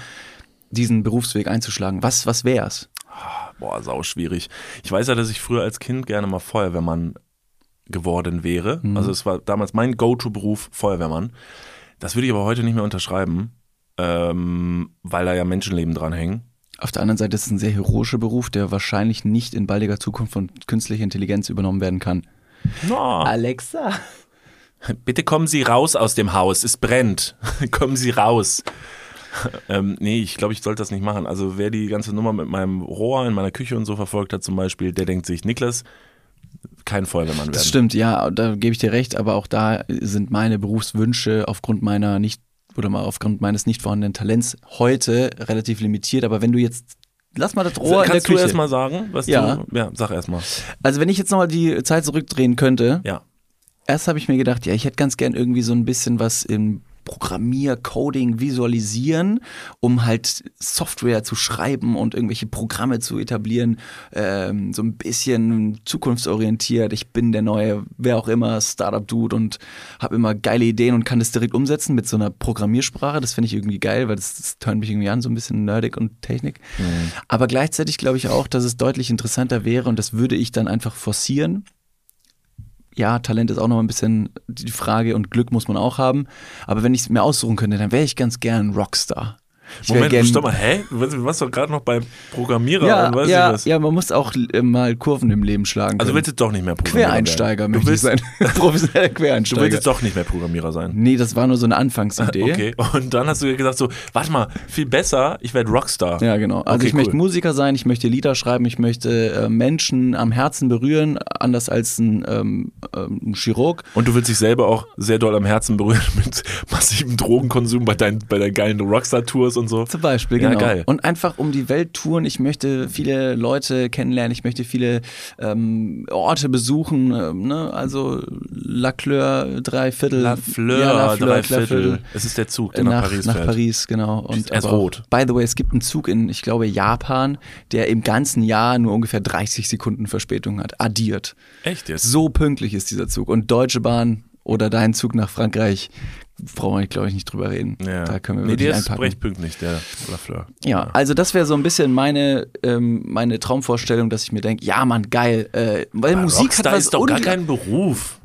diesen Berufsweg einzuschlagen. Was, was wär's? Boah, sau schwierig. Ich weiß ja, dass ich früher als Kind gerne mal Feuerwehrmann geworden wäre. Mhm. Also es war damals mein Go-To-Beruf Feuerwehrmann. Das würde ich aber heute nicht mehr unterschreiben, ähm, weil da ja Menschenleben dranhängen. Auf der anderen Seite ist es ein sehr heroischer Beruf, der wahrscheinlich nicht in baldiger Zukunft von künstlicher Intelligenz übernommen werden kann. No. Alexa. (laughs) Bitte kommen Sie raus aus dem Haus, es brennt. (laughs) kommen Sie raus. (laughs) ähm, nee, ich glaube, ich sollte das nicht machen. Also wer die ganze Nummer mit meinem Rohr in meiner Küche und so verfolgt hat zum Beispiel, der denkt sich, Niklas, kein Feuerwehrmann werden. Das stimmt, ja, da gebe ich dir recht, aber auch da sind meine Berufswünsche aufgrund meiner nicht oder mal aufgrund meines nicht vorhandenen Talents heute relativ limitiert. Aber wenn du jetzt Lass mal das Rohr Kannst in der du Küche. erst mal sagen, was Ja. du. Ja, sag erst mal. Also wenn ich jetzt nochmal die Zeit zurückdrehen könnte, Ja. erst habe ich mir gedacht, ja, ich hätte ganz gern irgendwie so ein bisschen was im Programmier, Coding, Visualisieren, um halt Software zu schreiben und irgendwelche Programme zu etablieren, ähm, so ein bisschen zukunftsorientiert. Ich bin der neue, wer auch immer, Startup-Dude und habe immer geile Ideen und kann das direkt umsetzen mit so einer Programmiersprache. Das finde ich irgendwie geil, weil das, das turnt mich irgendwie an, so ein bisschen nerdig und Technik. Aber gleichzeitig glaube ich auch, dass es deutlich interessanter wäre und das würde ich dann einfach forcieren ja, Talent ist auch noch ein bisschen die Frage und Glück muss man auch haben. Aber wenn ich es mir aussuchen könnte, dann wäre ich ganz gern Rockstar. Moment, gern- stopp mal, hä? Du warst- du doch gerade noch beim Programmierer ja, und weiß ja, ich was. ja, man muss auch äh, mal Kurven im Leben schlagen. Also können. willst du doch nicht mehr Programmierer Quereinsteiger möchte (laughs) (laughs) du willst, sein. Professioneller Du Quereinsteiger. willst jetzt doch nicht mehr Programmierer sein. nee, das war nur so eine Anfangsidee. Okay, und dann hast du gesagt so, warte mal, viel besser, ich werde Rockstar. Ja, genau. Also Okay, ich möchte cool. Musiker sein, ich möchte Lieder schreiben, ich möchte äh, Menschen am Herzen berühren, anders als ein, ähm, ähm, ein Chirurg. Und du willst dich selber auch sehr doll am Herzen berühren (laughs) mit massivem Drogenkonsum bei deinen, bei deinen geilen Rockstar-Tours und so. Zum Beispiel, Ja, genau. geil. Und einfach um die Welt touren. Ich möchte viele Leute kennenlernen. Ich möchte viele ähm, Orte besuchen. Ähm, ne? Also La Fleur, drei Viertel. La Fleur, ja, La Fleur, drei drei Viertel. Es ist der Zug, der nach, nach, Paris nach fährt. Paris, genau. Und Er ist rot. By the way, es gibt einen Zug in, ich glaube, Japan, der im ganzen Jahr nur ungefähr 30 Sekunden Verspätung hat. Addiert. Echt jetzt? So pünktlich ist dieser Zug. Und Deutsche Bahn oder dein Zug nach Frankreich, brauchen wir, glaube ich, nicht drüber reden. Ja. Da können wir nee, wirklich der ist recht pünktlich, der La Fleur. Ja, also das wäre so ein bisschen meine, ähm, meine Traumvorstellung, dass ich mir denke, ja Mann, geil, äh, weil Aber Musik Rockstar hat was ist doch gar kein Beruf.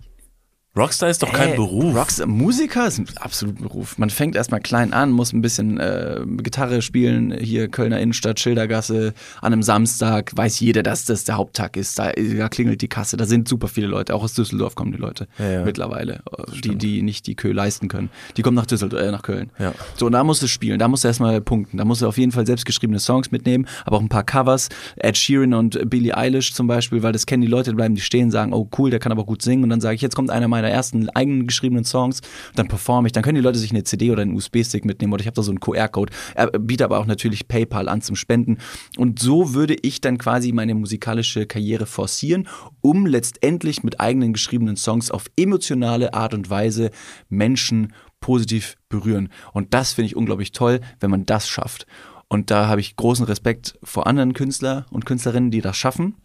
Rockstar ist doch kein Äh, Beruf. Rockstar, Musiker ist ein absoluter Beruf. Man fängt erstmal klein an, muss ein bisschen äh, Gitarre spielen, hier Kölner Innenstadt, Schildergasse, an einem Samstag, weiß jeder, dass das der Haupttag ist. Da, da klingelt die Kasse, da sind super viele Leute, auch aus Düsseldorf kommen die Leute Ja, ja. mittlerweile, äh, die, die nicht die Kö leisten können. Die kommen nach Düsseldorf, äh, nach Köln. Ja. So, und da musst du spielen, da musst du erstmal punkten. Da musst du auf jeden Fall selbstgeschriebene Songs mitnehmen, aber auch ein paar Covers. Ed Sheeran und Billie Eilish zum Beispiel, weil das kennen die Leute, die bleiben die stehen, sagen, oh cool, der kann aber gut singen. Und dann sage ich, jetzt kommt einer meiner ersten eigenen geschriebenen Songs, dann performe ich. Dann können die Leute sich eine CD oder einen USB-Stick mitnehmen oder ich habe da so einen QR-Code. Er bietet aber auch natürlich PayPal an zum Spenden. Und so würde ich dann quasi meine musikalische Karriere forcieren, um letztendlich mit eigenen geschriebenen Songs auf emotionale Art und Weise Menschen positiv berühren. Und das finde ich unglaublich toll, wenn man das schafft. Und da habe ich großen Respekt vor anderen Künstler und Künstlerinnen, die das schaffen.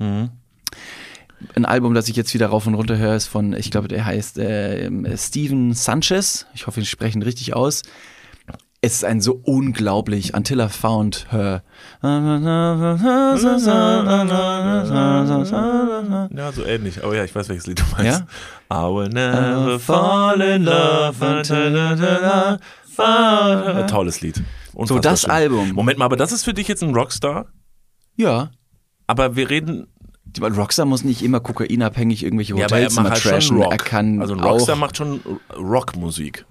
Ein Album, das ich jetzt wieder rauf und runter höre, ist von, ich glaube, der heißt äh, Steven Sanchez. Ich hoffe, ich spreche ihn richtig aus. Es ist ein so unglaublich Until I Found Her. Ja, so ähnlich. Aber ja, ich weiß, welches Lied du meinst. I will never fall in love until I found her. Ein tolles Lied. So, Unfassbar das schön. Album. Moment mal, aber das ist für dich jetzt ein Rockstar? Ja. Aber wir reden. Weil Rockstar muss nicht immer kokainabhängig irgendwelche Ja, aber er Hotels macht halt trashen. Rock. Er kann also Rockstar macht schon Rockmusik.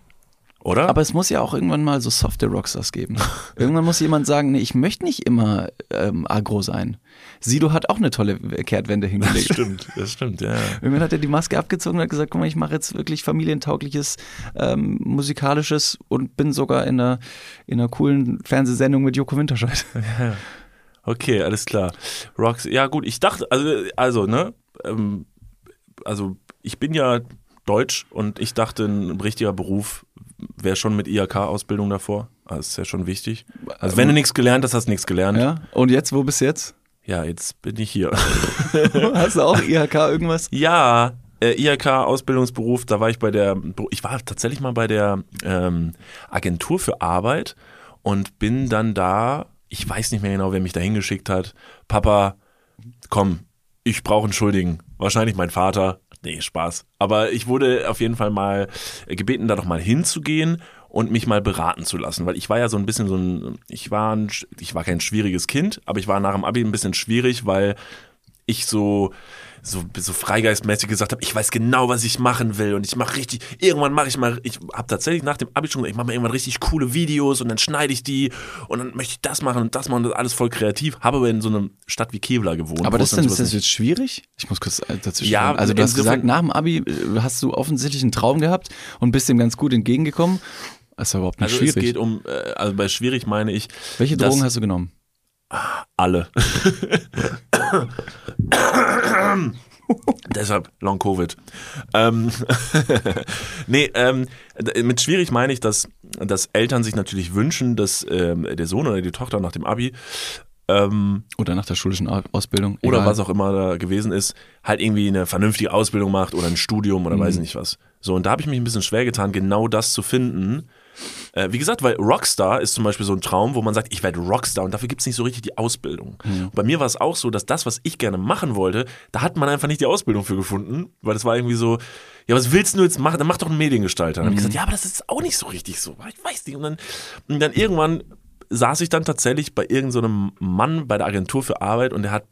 Oder? Aber es muss ja auch irgendwann mal so softe Rockstars geben. (laughs) irgendwann muss jemand sagen, nee, ich möchte nicht immer ähm, agro sein. Sido hat auch eine tolle Kehrtwende das hingelegt. stimmt, das stimmt, ja. Irgendwann hat er die Maske abgezogen und hat gesagt, guck mal, ich mache jetzt wirklich familientaugliches, ähm, musikalisches und bin sogar in einer, in einer coolen Fernsehsendung mit Joko Winterscheid. Okay, alles klar. Rocks, ja gut, ich dachte, also, also ne, ähm, also ich bin ja deutsch und ich dachte, ein richtiger Beruf wäre schon mit IHK-Ausbildung davor. Das ist ja schon wichtig. Also wenn du nichts gelernt hast, hast du nichts gelernt. Ja. Ja? Und jetzt, wo bist du jetzt? jetzt bin ich hier. (laughs) Hast du auch IHK irgendwas? ja, äh, IHK-Ausbildungsberuf, da war ich bei der, ich war tatsächlich mal bei der ähm, Agentur für Arbeit und bin dann da, ich weiß nicht mehr genau, wer mich da hingeschickt hat. Papa, komm, ich brauche einen Schuldigen. Wahrscheinlich mein Vater. Nee, Spaß. Aber ich wurde auf jeden Fall mal gebeten, da doch mal hinzugehen und mich mal beraten zu lassen, weil ich war ja so ein bisschen so ein, ich war, ein, ich war kein schwieriges Kind, aber ich war nach dem Abi ein bisschen schwierig, weil ich so so, so freigeistmäßig gesagt habe, ich weiß genau, was ich machen will und ich mache richtig, irgendwann mache ich mal, ich habe tatsächlich nach dem Abi schon gesagt, ich mache mal irgendwann richtig coole Videos und dann schneide ich die und dann möchte ich das machen und das machen und das alles voll kreativ. Habe aber in so einer Stadt wie Kevlar gewohnt. Aber das dann, ist das jetzt schwierig? Ich muss kurz äh, dazwischen. Ja, also du hast gesagt, nach dem Abi äh, hast du offensichtlich einen Traum gehabt und bist dem ganz gut entgegengekommen. Das ist ja überhaupt nicht Also schwierig. es geht um, äh, also bei schwierig meine ich Welche Drogen hast du genommen? Alle. (laughs) Deshalb Long Covid. Ähm, (laughs) nee, ähm, mit schwierig meine ich, dass, dass Eltern sich natürlich wünschen, dass ähm, der Sohn oder die Tochter nach dem Abi ähm, Oder nach der schulischen Ausbildung? oder Egal. was auch immer da gewesen ist, halt irgendwie eine vernünftige Ausbildung macht oder ein Studium oder Mhm. weiß nicht was. So, und da habe ich mich ein bisschen schwer getan, genau das zu finden. Äh, wie gesagt, weil Rockstar ist zum Beispiel so ein Traum, wo man sagt, ich werde Rockstar und dafür gibt es nicht so richtig die Ausbildung. Mhm. Bei mir war es auch so, dass das, was ich gerne machen wollte, da hat man einfach nicht die Ausbildung für gefunden, weil das war irgendwie so, ja, was willst du jetzt machen? Dann mach doch einen Mediengestalter. Dann habe ich Mhm. gesagt, ja, aber das ist auch nicht so richtig so. Ich weiß nicht. Und dann, und dann irgendwann saß ich dann tatsächlich bei irgendeinem Mann bei der Agentur für Arbeit und der hat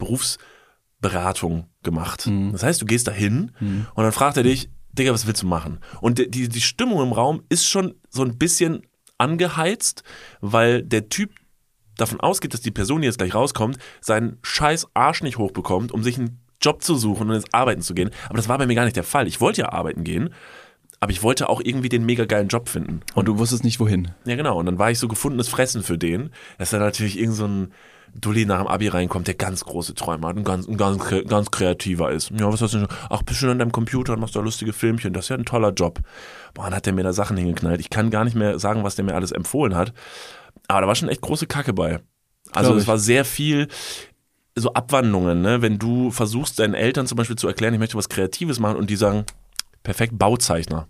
Berufsberatung gemacht. Mhm. Das heißt, du gehst da hin und dann fragt er dich, Digga, was willst du machen? Und die, die, die Stimmung im Raum ist schon so ein bisschen angeheizt, weil der Typ davon ausgeht, dass die Person, die jetzt gleich rauskommt, seinen scheiß Arsch nicht hochbekommt, um sich einen Job zu suchen und ins Arbeiten zu gehen. Aber das war bei mir gar nicht der Fall. Ich wollte ja arbeiten gehen, aber ich wollte auch irgendwie den mega geilen Job finden. Und du wusstest nicht wohin. Ja, genau. Und dann war ich so gefundenes Fressen für den. Dass dann natürlich irgend so ein Dulli nach dem Abi reinkommt, der ganz große Träume hat und ganz, ein ganz, ganz kreativer ist. Ja, was hast du denn? Ach, bist du an deinem Computer und machst da lustige Filmchen. Das ist ja ein toller Job. Boah, dann hat der mir da Sachen hingeknallt. Ich kann gar nicht mehr sagen, was der mir alles empfohlen hat. Aber da war schon echt große Kacke bei. Also es war sehr viel so Abwandlungen, ne? Wenn du versuchst, deinen Eltern zum Beispiel zu erklären, ich möchte was Kreatives machen und die sagen, perfekt, Bauzeichner.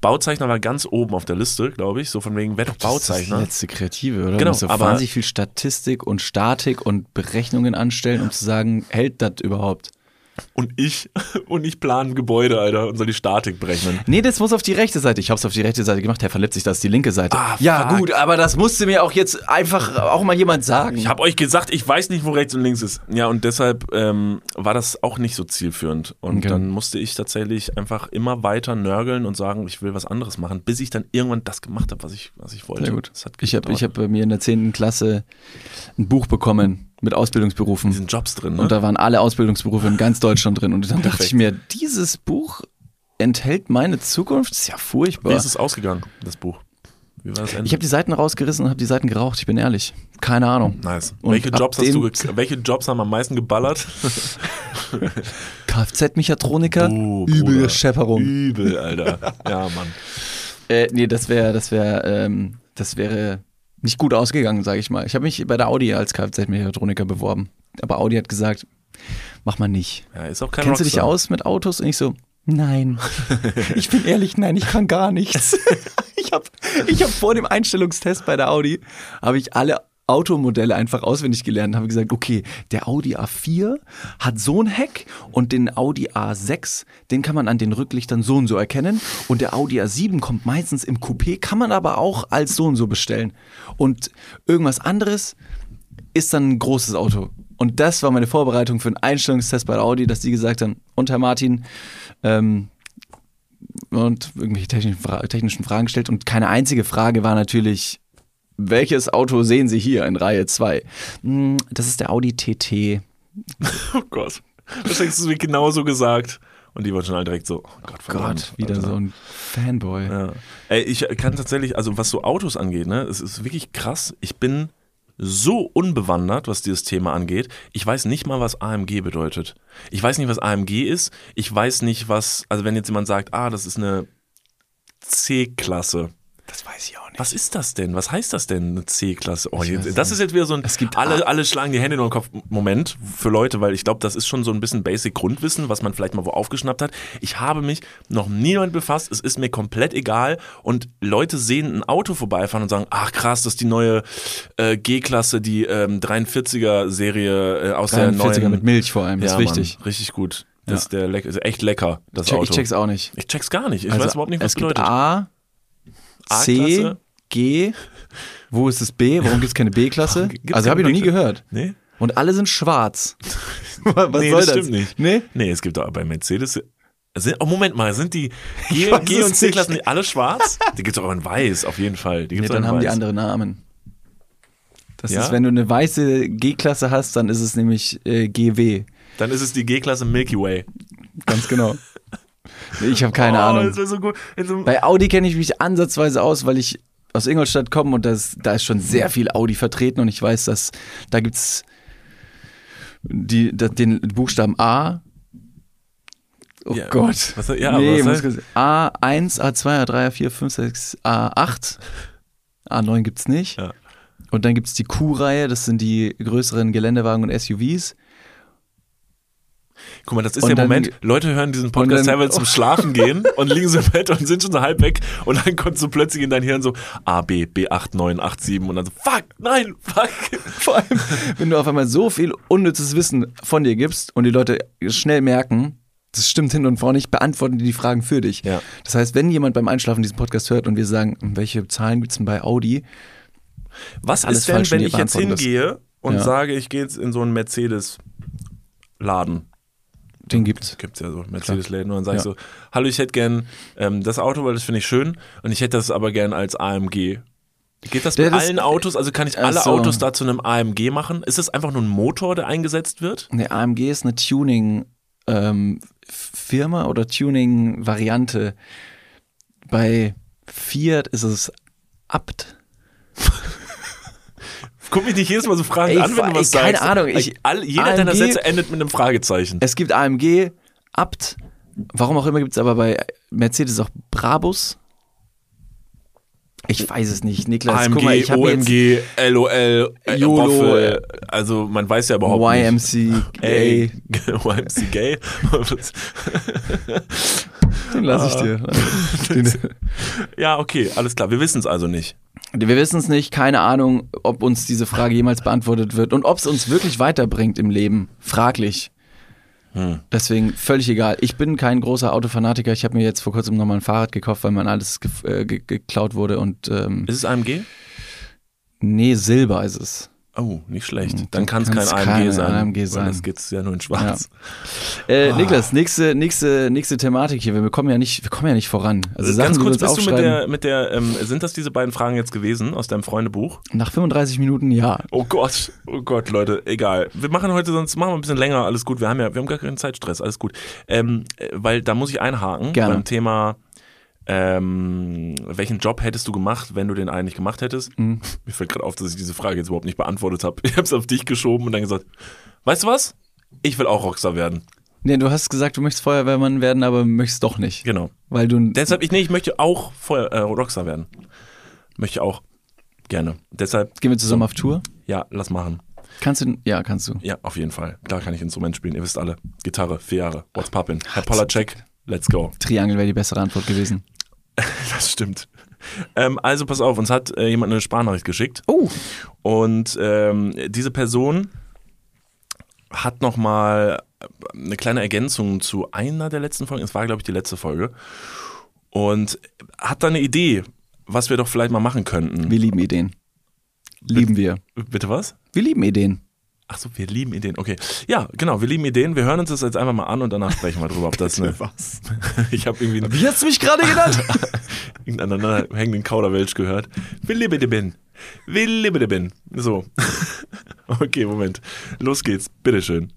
Bauzeichner war ganz oben auf der Liste, glaube ich, so von wegen, wer doch Das ist Bauzeichner. letzte Kreative, oder? Genau, so aber- wahnsinnig viel Statistik und Statik und Berechnungen anstellen, um zu sagen, hält das überhaupt? Und ich, (laughs) und ich plane ein Gebäude, Alter, und soll die Statik berechnen. Nee, das muss auf die rechte Seite. Ich hab's auf die rechte Seite gemacht. Herr verletzt sich, das ist die linke Seite. Ah, ja, fuck. gut, aber das musste mir auch jetzt einfach auch mal jemand sagen. Ich habe euch gesagt, ich weiß nicht, wo rechts und links ist. Ja, und deshalb ähm, war das auch nicht so zielführend. Und Okay. dann musste ich tatsächlich einfach immer weiter nörgeln und sagen, ich will was anderes machen, bis ich dann irgendwann das gemacht habe, was ich, was ich wollte. Sehr gut. Das hat Ich habe ich hab bei mir in der 10. Klasse ein Buch bekommen mit Ausbildungsberufen. diesen Jobs drin, ne? Und da waren alle Ausbildungsberufe in ganz Deutschland drin. Und dann dachte ich mir, dieses Buch enthält meine Zukunft? Das ist ja Wie furchtbar. ist es ausgegangen, das Buch? Wie war das Ende? Ich habe die Seiten rausgerissen und habe die Seiten geraucht, ich bin ehrlich. Keine Ahnung. Nice. Und welche Jobs, hast du, welche Jobs haben am meisten geballert? (laughs) Kfz-Mechatroniker, Oh, übel. Schepperung. Übel, Alter. Ja, Mann. Äh, nee, das wäre, das wäre, ähm, das wäre nicht gut ausgegangen, sage ich mal. Ich habe mich bei der Audi als Kfz-Mechatroniker beworben. Aber Audi hat gesagt, mach mal nicht. Ja, ist auch kein Kennst du dich Rockstar. aus mit Autos? Und ich so, nein. ich bin ehrlich, nein, ich kann gar nichts. (laughs) ich habe ich hab vor dem Einstellungstest bei der Audi, habe ich alle Automodelle einfach auswendig gelernt und habe gesagt, okay, der Audi A4 hat so ein Heck und den Audi A6, den kann man an den Rücklichtern so und so erkennen und der Audi A7 kommt meistens im Coupé, kann man aber auch als so und so bestellen. Und irgendwas anderes ist dann ein großes Auto. Und das war meine Vorbereitung für einen Einstellungstest bei Audi, dass die gesagt haben, und Herr Martin, ähm, und irgendwelche technischen, technischen Fragen gestellt. Und keine einzige Frage war natürlich, welches Auto sehen Sie hier in Reihe 2? Das ist der Audi TT. (laughs) Oh Gott. Das hättest du mir genauso gesagt. Und die waren schon alle direkt so, oh Gott, verdammt, Gott, wieder Alter. so ein Fanboy. Ja. Ey, ich kann tatsächlich, also was so Autos angeht, ne, es ist wirklich krass. Ich bin so unbewandert, was dieses Thema angeht. Ich weiß nicht mal, was AMG bedeutet. Ich weiß nicht, was AMG ist. Ich weiß nicht, was, also wenn jetzt jemand sagt, ah, das ist eine C-Klasse. Das weiß ich auch nicht. Was ist das denn? Was heißt das denn, eine C-Klasse? Oh, Ich jetzt, das ist jetzt wieder so ein, Es gibt alle, alle schlagen die Hände in den Kopf Moment für Leute, weil ich glaube, das ist schon so ein bisschen basic Grundwissen, was man vielleicht mal wo aufgeschnappt hat. Ich habe mich noch nie damit befasst, es ist mir komplett egal und Leute sehen ein Auto vorbeifahren und sagen, ach krass, das ist die neue äh, G-Klasse, die ähm, 43er Serie äh, aus der 43er neuen... mit Milch vor allem, das ja, ist wichtig. Mann, richtig gut. Das Ja. ist, der ist echt lecker, das Check, Auto. ich check's auch nicht. Ich check's gar nicht. Ich Also, weiß überhaupt nicht, was es gibt bedeutet. A, C? G. Wo ist das B? Warum gibt's keine B-Klasse? Also habe ich noch nie gehört. Nee? Und alle sind schwarz. (laughs) Was nee, soll das das? stimmt nicht. Nee? Nee, es gibt auch bei Mercedes. Sind, oh, Moment mal, sind die G, G es und C nicht. Alle schwarz? Die gibt's auch in weiß, auf jeden Fall. Die Nee, gibt's auch dann haben die weiß. andere Namen. Das Ja? ist, wenn du eine weiße G-Klasse hast, dann ist es nämlich äh, GW. Dann ist es die G-Klasse Milky Way. Ganz genau. (laughs) Nee, ich habe keine oh, Ahnung. So. Also, Bei Audi kenne ich mich ansatzweise aus, weil ich aus Ingolstadt komme und das, da ist schon sehr viel Audi vertreten und ich weiß, dass da gibt's die, da, den Buchstaben A. Oh Ja, Gott. was- ja, nee, was muss heißt- kurz- A1, A2, A3, A4, 5, 6, A8. A9 gibt's nicht. Ja. Und dann gibt's die Q-Reihe, das sind die größeren Geländewagen und SUVs. Guck mal, das ist Und der dann- Moment, Leute hören diesen Podcast dann- teilweise zum (laughs) Schlafen gehen und liegen so im Bett und sind schon so halb weg und dann kommt so plötzlich in dein Hirn so A, B, B8, 9, 8, 7 und dann so, fuck, nein, fuck. (laughs) Vor allem, wenn du auf einmal so viel unnützes Wissen von dir gibst und die Leute schnell merken, das stimmt hin und vor nicht, beantworten die die Fragen für dich. Ja. Das heißt, wenn jemand beim Einschlafen diesen Podcast hört und wir sagen, welche Zahlen gibt's denn bei Audi? Was Alles ist denn, falsch, wenn ich jetzt hingehe und Ja. sage, ich gehe jetzt in so einen Mercedes-Laden? Den gibt's. Gibt ja so Mercedes-Läden und dann sage ich Ja. so, hallo, ich hätte gern ähm, das Auto, weil das finde ich schön und ich hätte das aber gern als AMG. Geht das Der- mit das- allen Autos? Also kann ich alle so. Autos da zu einem AMG machen? Ist es einfach nur ein Motor, der eingesetzt wird? Eine AMG ist eine Tuning ähm, Firma oder Tuning Variante. Bei Fiat ist es Abt. (laughs) Guck mich nicht jedes Mal so fragend Ey, an, wenn du was keine sagst. Ahnung, ich- All, jeder deiner AMG Sätze endet mit einem Fragezeichen. Es gibt AMG, Abt. Warum auch immer gibt es aber bei Mercedes auch Brabus. Ich weiß es nicht, Niklas. AMG, guck mal, ich habe jetzt OMG, LOL, äh, YOLO, Roffel. Also man weiß ja überhaupt nicht. YMC, (laughs) Ey, ey, YMC Gay. (laughs) (laughs) den lasse ich dir. Ja, okay, alles klar. Wir wissen es also nicht. wir wissen es nicht, keine Ahnung, ob uns diese Frage jemals beantwortet wird und ob es uns wirklich weiterbringt im Leben. Fraglich. Hm. Deswegen völlig egal. Ich bin kein großer Autofanatiker. Ich habe mir jetzt vor kurzem nochmal ein Fahrrad gekauft, weil mein alles ge äh, ge geklaut wurde und ähm, Ist es AMG? nee, Silber ist es. Oh, nicht schlecht. Dann Dann kann es kein AMG sein. AMG sein. das geht's ja nur in schwarz. Äh, Ah. Niklas, nächste, nächste, nächste Thematik hier. Wir kommen ja nicht, wir kommen ja nicht voran. Also Sachen, Ganz kurz, bist du mit der, mit der ähm, sind das diese beiden Fragen jetzt gewesen aus deinem Freundebuch? Nach 35 Minuten ja. Oh Gott, oh Gott, Leute, egal. Wir machen heute sonst machen wir ein bisschen länger, alles gut. Wir haben ja, wir haben gar keinen Zeitstress, alles gut. Ähm, äh, weil da muss ich einhaken Gerne. beim Thema, ähm, welchen Job hättest du gemacht, wenn du den eigentlich gemacht hättest? Mhm. Mir fällt gerade auf, dass ich diese Frage jetzt überhaupt nicht beantwortet habe. (laughs) Ich habe es auf dich geschoben und dann gesagt, weißt du was? Ich will auch Rockstar werden. Nee, du hast gesagt, du möchtest Feuerwehrmann werden, aber möchtest doch nicht. Genau. Weil du. Deshalb, ich, nee, ich möchte auch Feuer, äh, Rockstar werden. Möchte auch. Gerne. Deshalb, Gehen wir zusammen auf Tour? ja, lass machen. Kannst du. Ja, kannst du. Ja, auf jeden Fall. Klar kann ich Instrument spielen. Ihr wisst alle. Gitarre, vier Jahre. What's poppin'? Herr Polacek, let's go. Triangel wäre die bessere Antwort gewesen. (laughs) Das stimmt. Ähm, also pass auf, uns hat äh, jemand eine Sprachnachricht geschickt. Oh. Und ähm, diese Person hat nochmal eine kleine Ergänzung zu einer der letzten Folgen. Es war, glaube ich, die letzte Folge. Und hat da eine Idee, was wir doch vielleicht mal machen könnten. Wir lieben Ideen. Lieben wir. Bitte was? Wir lieben Ideen. Ach so, wir lieben Ideen. Okay. Ja, genau, wir lieben Ideen. Wir hören uns das jetzt einfach mal an und danach sprechen wir drüber, ob das eine. Was? (laughs) Ich habe irgendwie einen, Wie hast du mich gerade genannt? (laughs) irgendeinen hängenden Kauderwelsch gehört. Wir lieben Ideen. Wir lieben Ideen. So. (laughs) Okay, Moment. Los geht's. Bitteschön.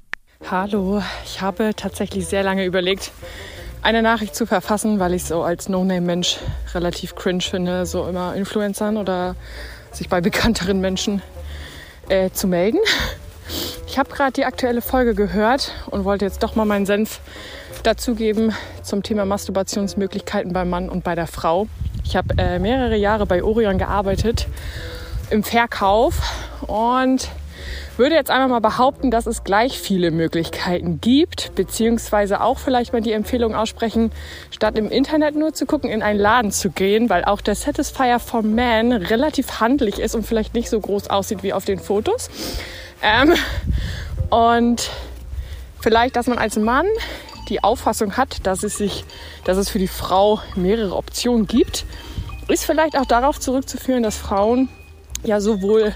Hallo, ich habe tatsächlich sehr lange überlegt, eine Nachricht zu verfassen, weil ich so als No-Name-Mensch relativ cringe finde, so immer Influencern oder sich bei bekannteren Menschen äh, zu melden. Ich habe gerade die aktuelle Folge gehört und wollte jetzt doch mal meinen Senf dazugeben zum Thema Masturbationsmöglichkeiten beim Mann und bei der Frau. Ich habe äh, mehrere Jahre bei Orion gearbeitet im Verkauf und würde jetzt einfach mal behaupten, dass es gleich viele Möglichkeiten gibt, beziehungsweise auch vielleicht mal die Empfehlung aussprechen, statt im Internet nur zu gucken, in einen Laden zu gehen, weil auch der Satisfier for Man relativ handlich ist und vielleicht nicht so groß aussieht wie auf den Fotos. Ähm, und vielleicht, dass man als Mann die Auffassung hat, dass es sich, dass es für die Frau mehrere Optionen gibt, ist vielleicht auch darauf zurückzuführen, dass Frauen ja sowohl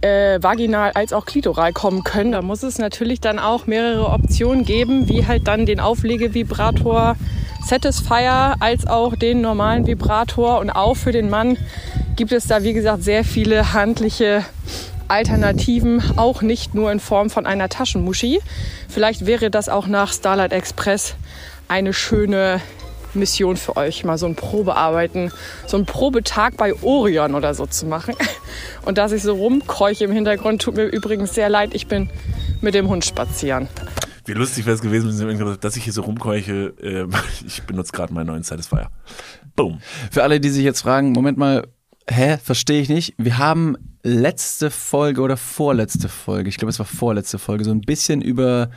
äh, vaginal als auch klitoral kommen können. Da muss es natürlich dann auch mehrere Optionen geben, wie halt dann den Auflegevibrator Satisfier als auch den normalen Vibrator. Und auch für den Mann gibt es da, wie gesagt, sehr viele handliche Alternativen, auch nicht nur in Form von einer Taschenmuschi. Vielleicht wäre das auch nach Starlight Express eine schöne Mission für euch, mal so ein Probearbeiten, so ein Probetag bei Orion oder so zu machen. Und dass ich so rumkeuche im Hintergrund, tut mir übrigens sehr leid, ich bin mit dem Hund spazieren. Wie lustig wäre es gewesen, dass ich hier so rumkeuche. Äh, (laughs) ich benutze gerade meinen neuen Satisfier. Boom. Für alle, die sich jetzt fragen, Moment mal, hä, verstehe ich nicht. Wir haben letzte Folge oder vorletzte Folge, ich glaube es war vorletzte Folge, so ein bisschen über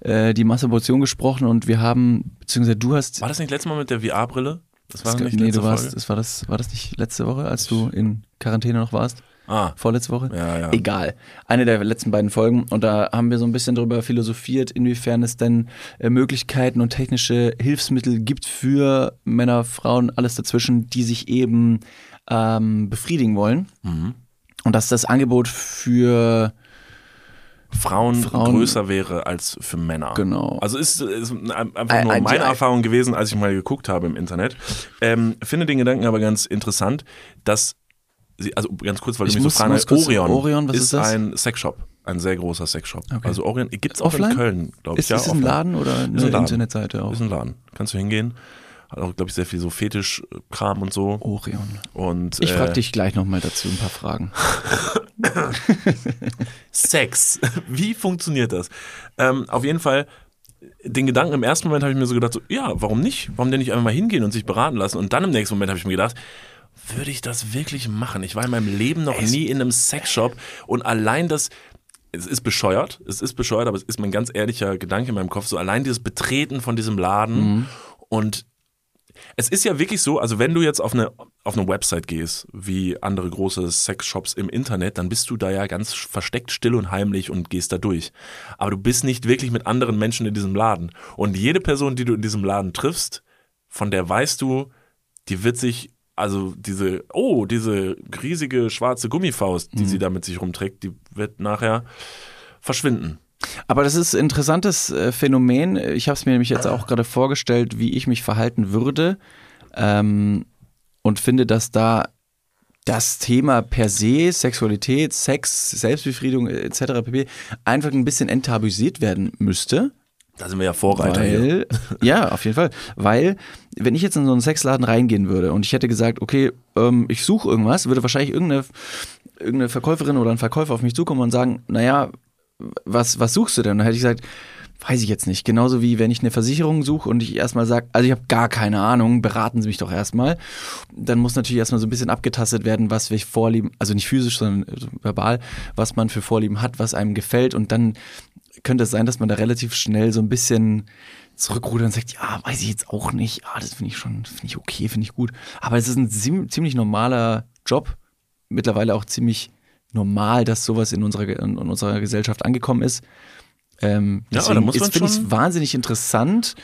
äh, die Masturbation gesprochen und wir haben, beziehungsweise du hast. War das nicht letztes Mal mit der VR-Brille? Das war das, nicht nee, du warst, Folge? Das war, das, war das nicht letzte Woche, als du in Quarantäne noch warst? Ah. Vorletzte Woche? Ja, ja. Egal. Eine der letzten beiden Folgen. Und da haben wir so ein bisschen darüber philosophiert, inwiefern es denn äh, Möglichkeiten und technische Hilfsmittel gibt für Männer, Frauen, alles dazwischen, die sich eben ähm, befriedigen wollen. Mhm. Und dass das Angebot für Frauen, Frauen, größer wäre als für Männer. Genau. Also ist, ist einfach nur meine Erfahrung gewesen, als ich mal geguckt habe im Internet. Ähm, finde den Gedanken aber ganz interessant, dass sie, also ganz kurz, weil ich du mich so fragen, Orion, Orion was ist, ist das? ein Sexshop. Ein sehr großer Sexshop. Okay. Also Orion gibt es auch Offline? in Köln, glaube ich. Ist, ja, ist ein Laden oder eine ein Internetseite auch? Ist ein Laden. Kannst du hingehen. Hat auch, glaube ich, sehr viel so Fetischkram und so. Orion. Und, ich äh, frage dich gleich nochmal dazu ein paar Fragen. (laughs) Sex. Wie funktioniert das? Ähm, auf jeden Fall, den Gedanken im ersten Moment habe ich mir so gedacht, so, ja, warum nicht? Warum denn nicht einfach mal hingehen und sich beraten lassen? Und dann im nächsten Moment habe ich mir gedacht, würde ich das wirklich machen? Ich war in meinem Leben noch es nie in einem Sexshop und allein das, es ist bescheuert, es ist bescheuert, aber es ist mein ganz ehrlicher Gedanke in meinem Kopf, so allein dieses Betreten von diesem Laden Mhm. und es ist ja wirklich so, also wenn du jetzt auf eine, auf eine Website gehst, wie andere große Sexshops im Internet, dann bist du da ja ganz versteckt, still und heimlich und gehst da durch. Aber du bist nicht wirklich mit anderen Menschen in diesem Laden. Und jede Person, die du in diesem Laden triffst, von der weißt du, die wird sich, also diese, oh, diese riesige schwarze Gummifaust, die Mhm. sie da mit sich rumträgt, die wird nachher verschwinden. Aber das ist ein interessantes äh, Phänomen. Ich habe es mir nämlich jetzt auch gerade vorgestellt, wie ich mich verhalten würde. Ähm, und finde, dass da das Thema per se, Sexualität, Sex, Selbstbefriedigung etc. pp. einfach ein bisschen enttabuisiert werden müsste. Da sind wir ja Vorreiter. Weil, (laughs) ja, auf jeden Fall. Weil, wenn ich jetzt in so einen Sexladen reingehen würde und ich hätte gesagt, okay, ähm, ich suche irgendwas, würde wahrscheinlich irgendeine, irgendeine Verkäuferin oder ein Verkäufer auf mich zukommen und sagen, naja, was, was suchst du denn? Und dann hätte ich gesagt, weiß ich jetzt nicht. Genauso wie wenn ich eine Versicherung suche und ich erstmal sage, also ich habe gar keine Ahnung, beraten Sie mich doch erstmal. Dann muss natürlich erstmal so ein bisschen abgetastet werden, was wir vorlieben, also nicht physisch, sondern verbal, was man für Vorlieben hat, was einem gefällt. Und dann könnte es sein, dass man da relativ schnell so ein bisschen zurückrudert und sagt, ja, weiß ich jetzt auch nicht. Ah, das finde ich schon, finde ich okay, finde ich gut. Aber es ist ein ziem- ziemlich normaler Job. Mittlerweile auch ziemlich normal, dass sowas in unserer, in unserer Gesellschaft angekommen ist. Ähm, Ja, da deswegen muss man ist- finde ich es wahnsinnig interessant,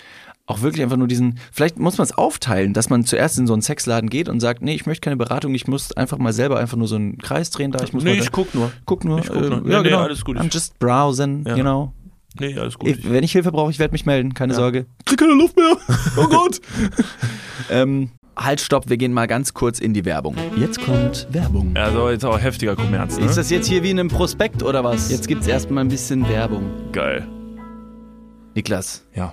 auch wirklich einfach nur diesen, vielleicht muss man es aufteilen, dass man zuerst in so einen Sexladen geht und sagt, nee, ich möchte keine Beratung, ich muss einfach mal selber einfach nur so einen Kreis drehen da, ich muss nee, ich guck nur. guck nur, ich guck nur. äh, Nee, ja nee, genau, alles gut. I'm just browsing, Ja. you know. Nee, alles gut. Ich, wenn ich Hilfe brauche, ich werde mich melden, keine Ja. Sorge. Krieg keine Luft mehr. (laughs) Oh Gott. ähm, halt, stopp, wir gehen mal ganz kurz in die Werbung. Jetzt kommt Werbung. Also jetzt auch heftiger Kommerz, ne? Ist das jetzt hier wie in einem Prospekt oder was? Jetzt gibt's erstmal ein bisschen Werbung. geil. Niklas, Ja.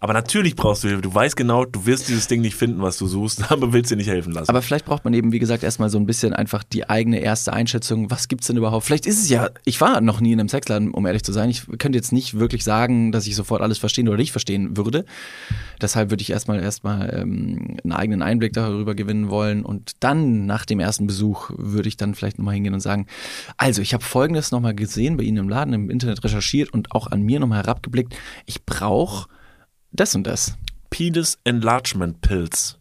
Aber natürlich brauchst du Hilfe. Du weißt genau, du wirst dieses Ding nicht finden, was du suchst, (laughs) aber willst dir nicht helfen lassen. Aber vielleicht braucht man eben, wie gesagt, erstmal so ein bisschen einfach die eigene erste Einschätzung. Was gibt's denn überhaupt? Vielleicht ist es ja, ich war noch nie in einem Sexladen, um ehrlich zu sein. Ich könnte jetzt nicht wirklich sagen, dass ich sofort alles verstehen oder nicht verstehen würde. Deshalb würde ich erstmal erstmal ähm, einen eigenen Einblick darüber gewinnen wollen. Und dann, nach dem ersten Besuch, würde ich dann vielleicht nochmal hingehen und sagen, also ich habe folgendes nochmal gesehen bei Ihnen im Laden, im Internet recherchiert und auch an mir nochmal herabgeblickt. Ich brauche das und das. Penis Enlargement Pills.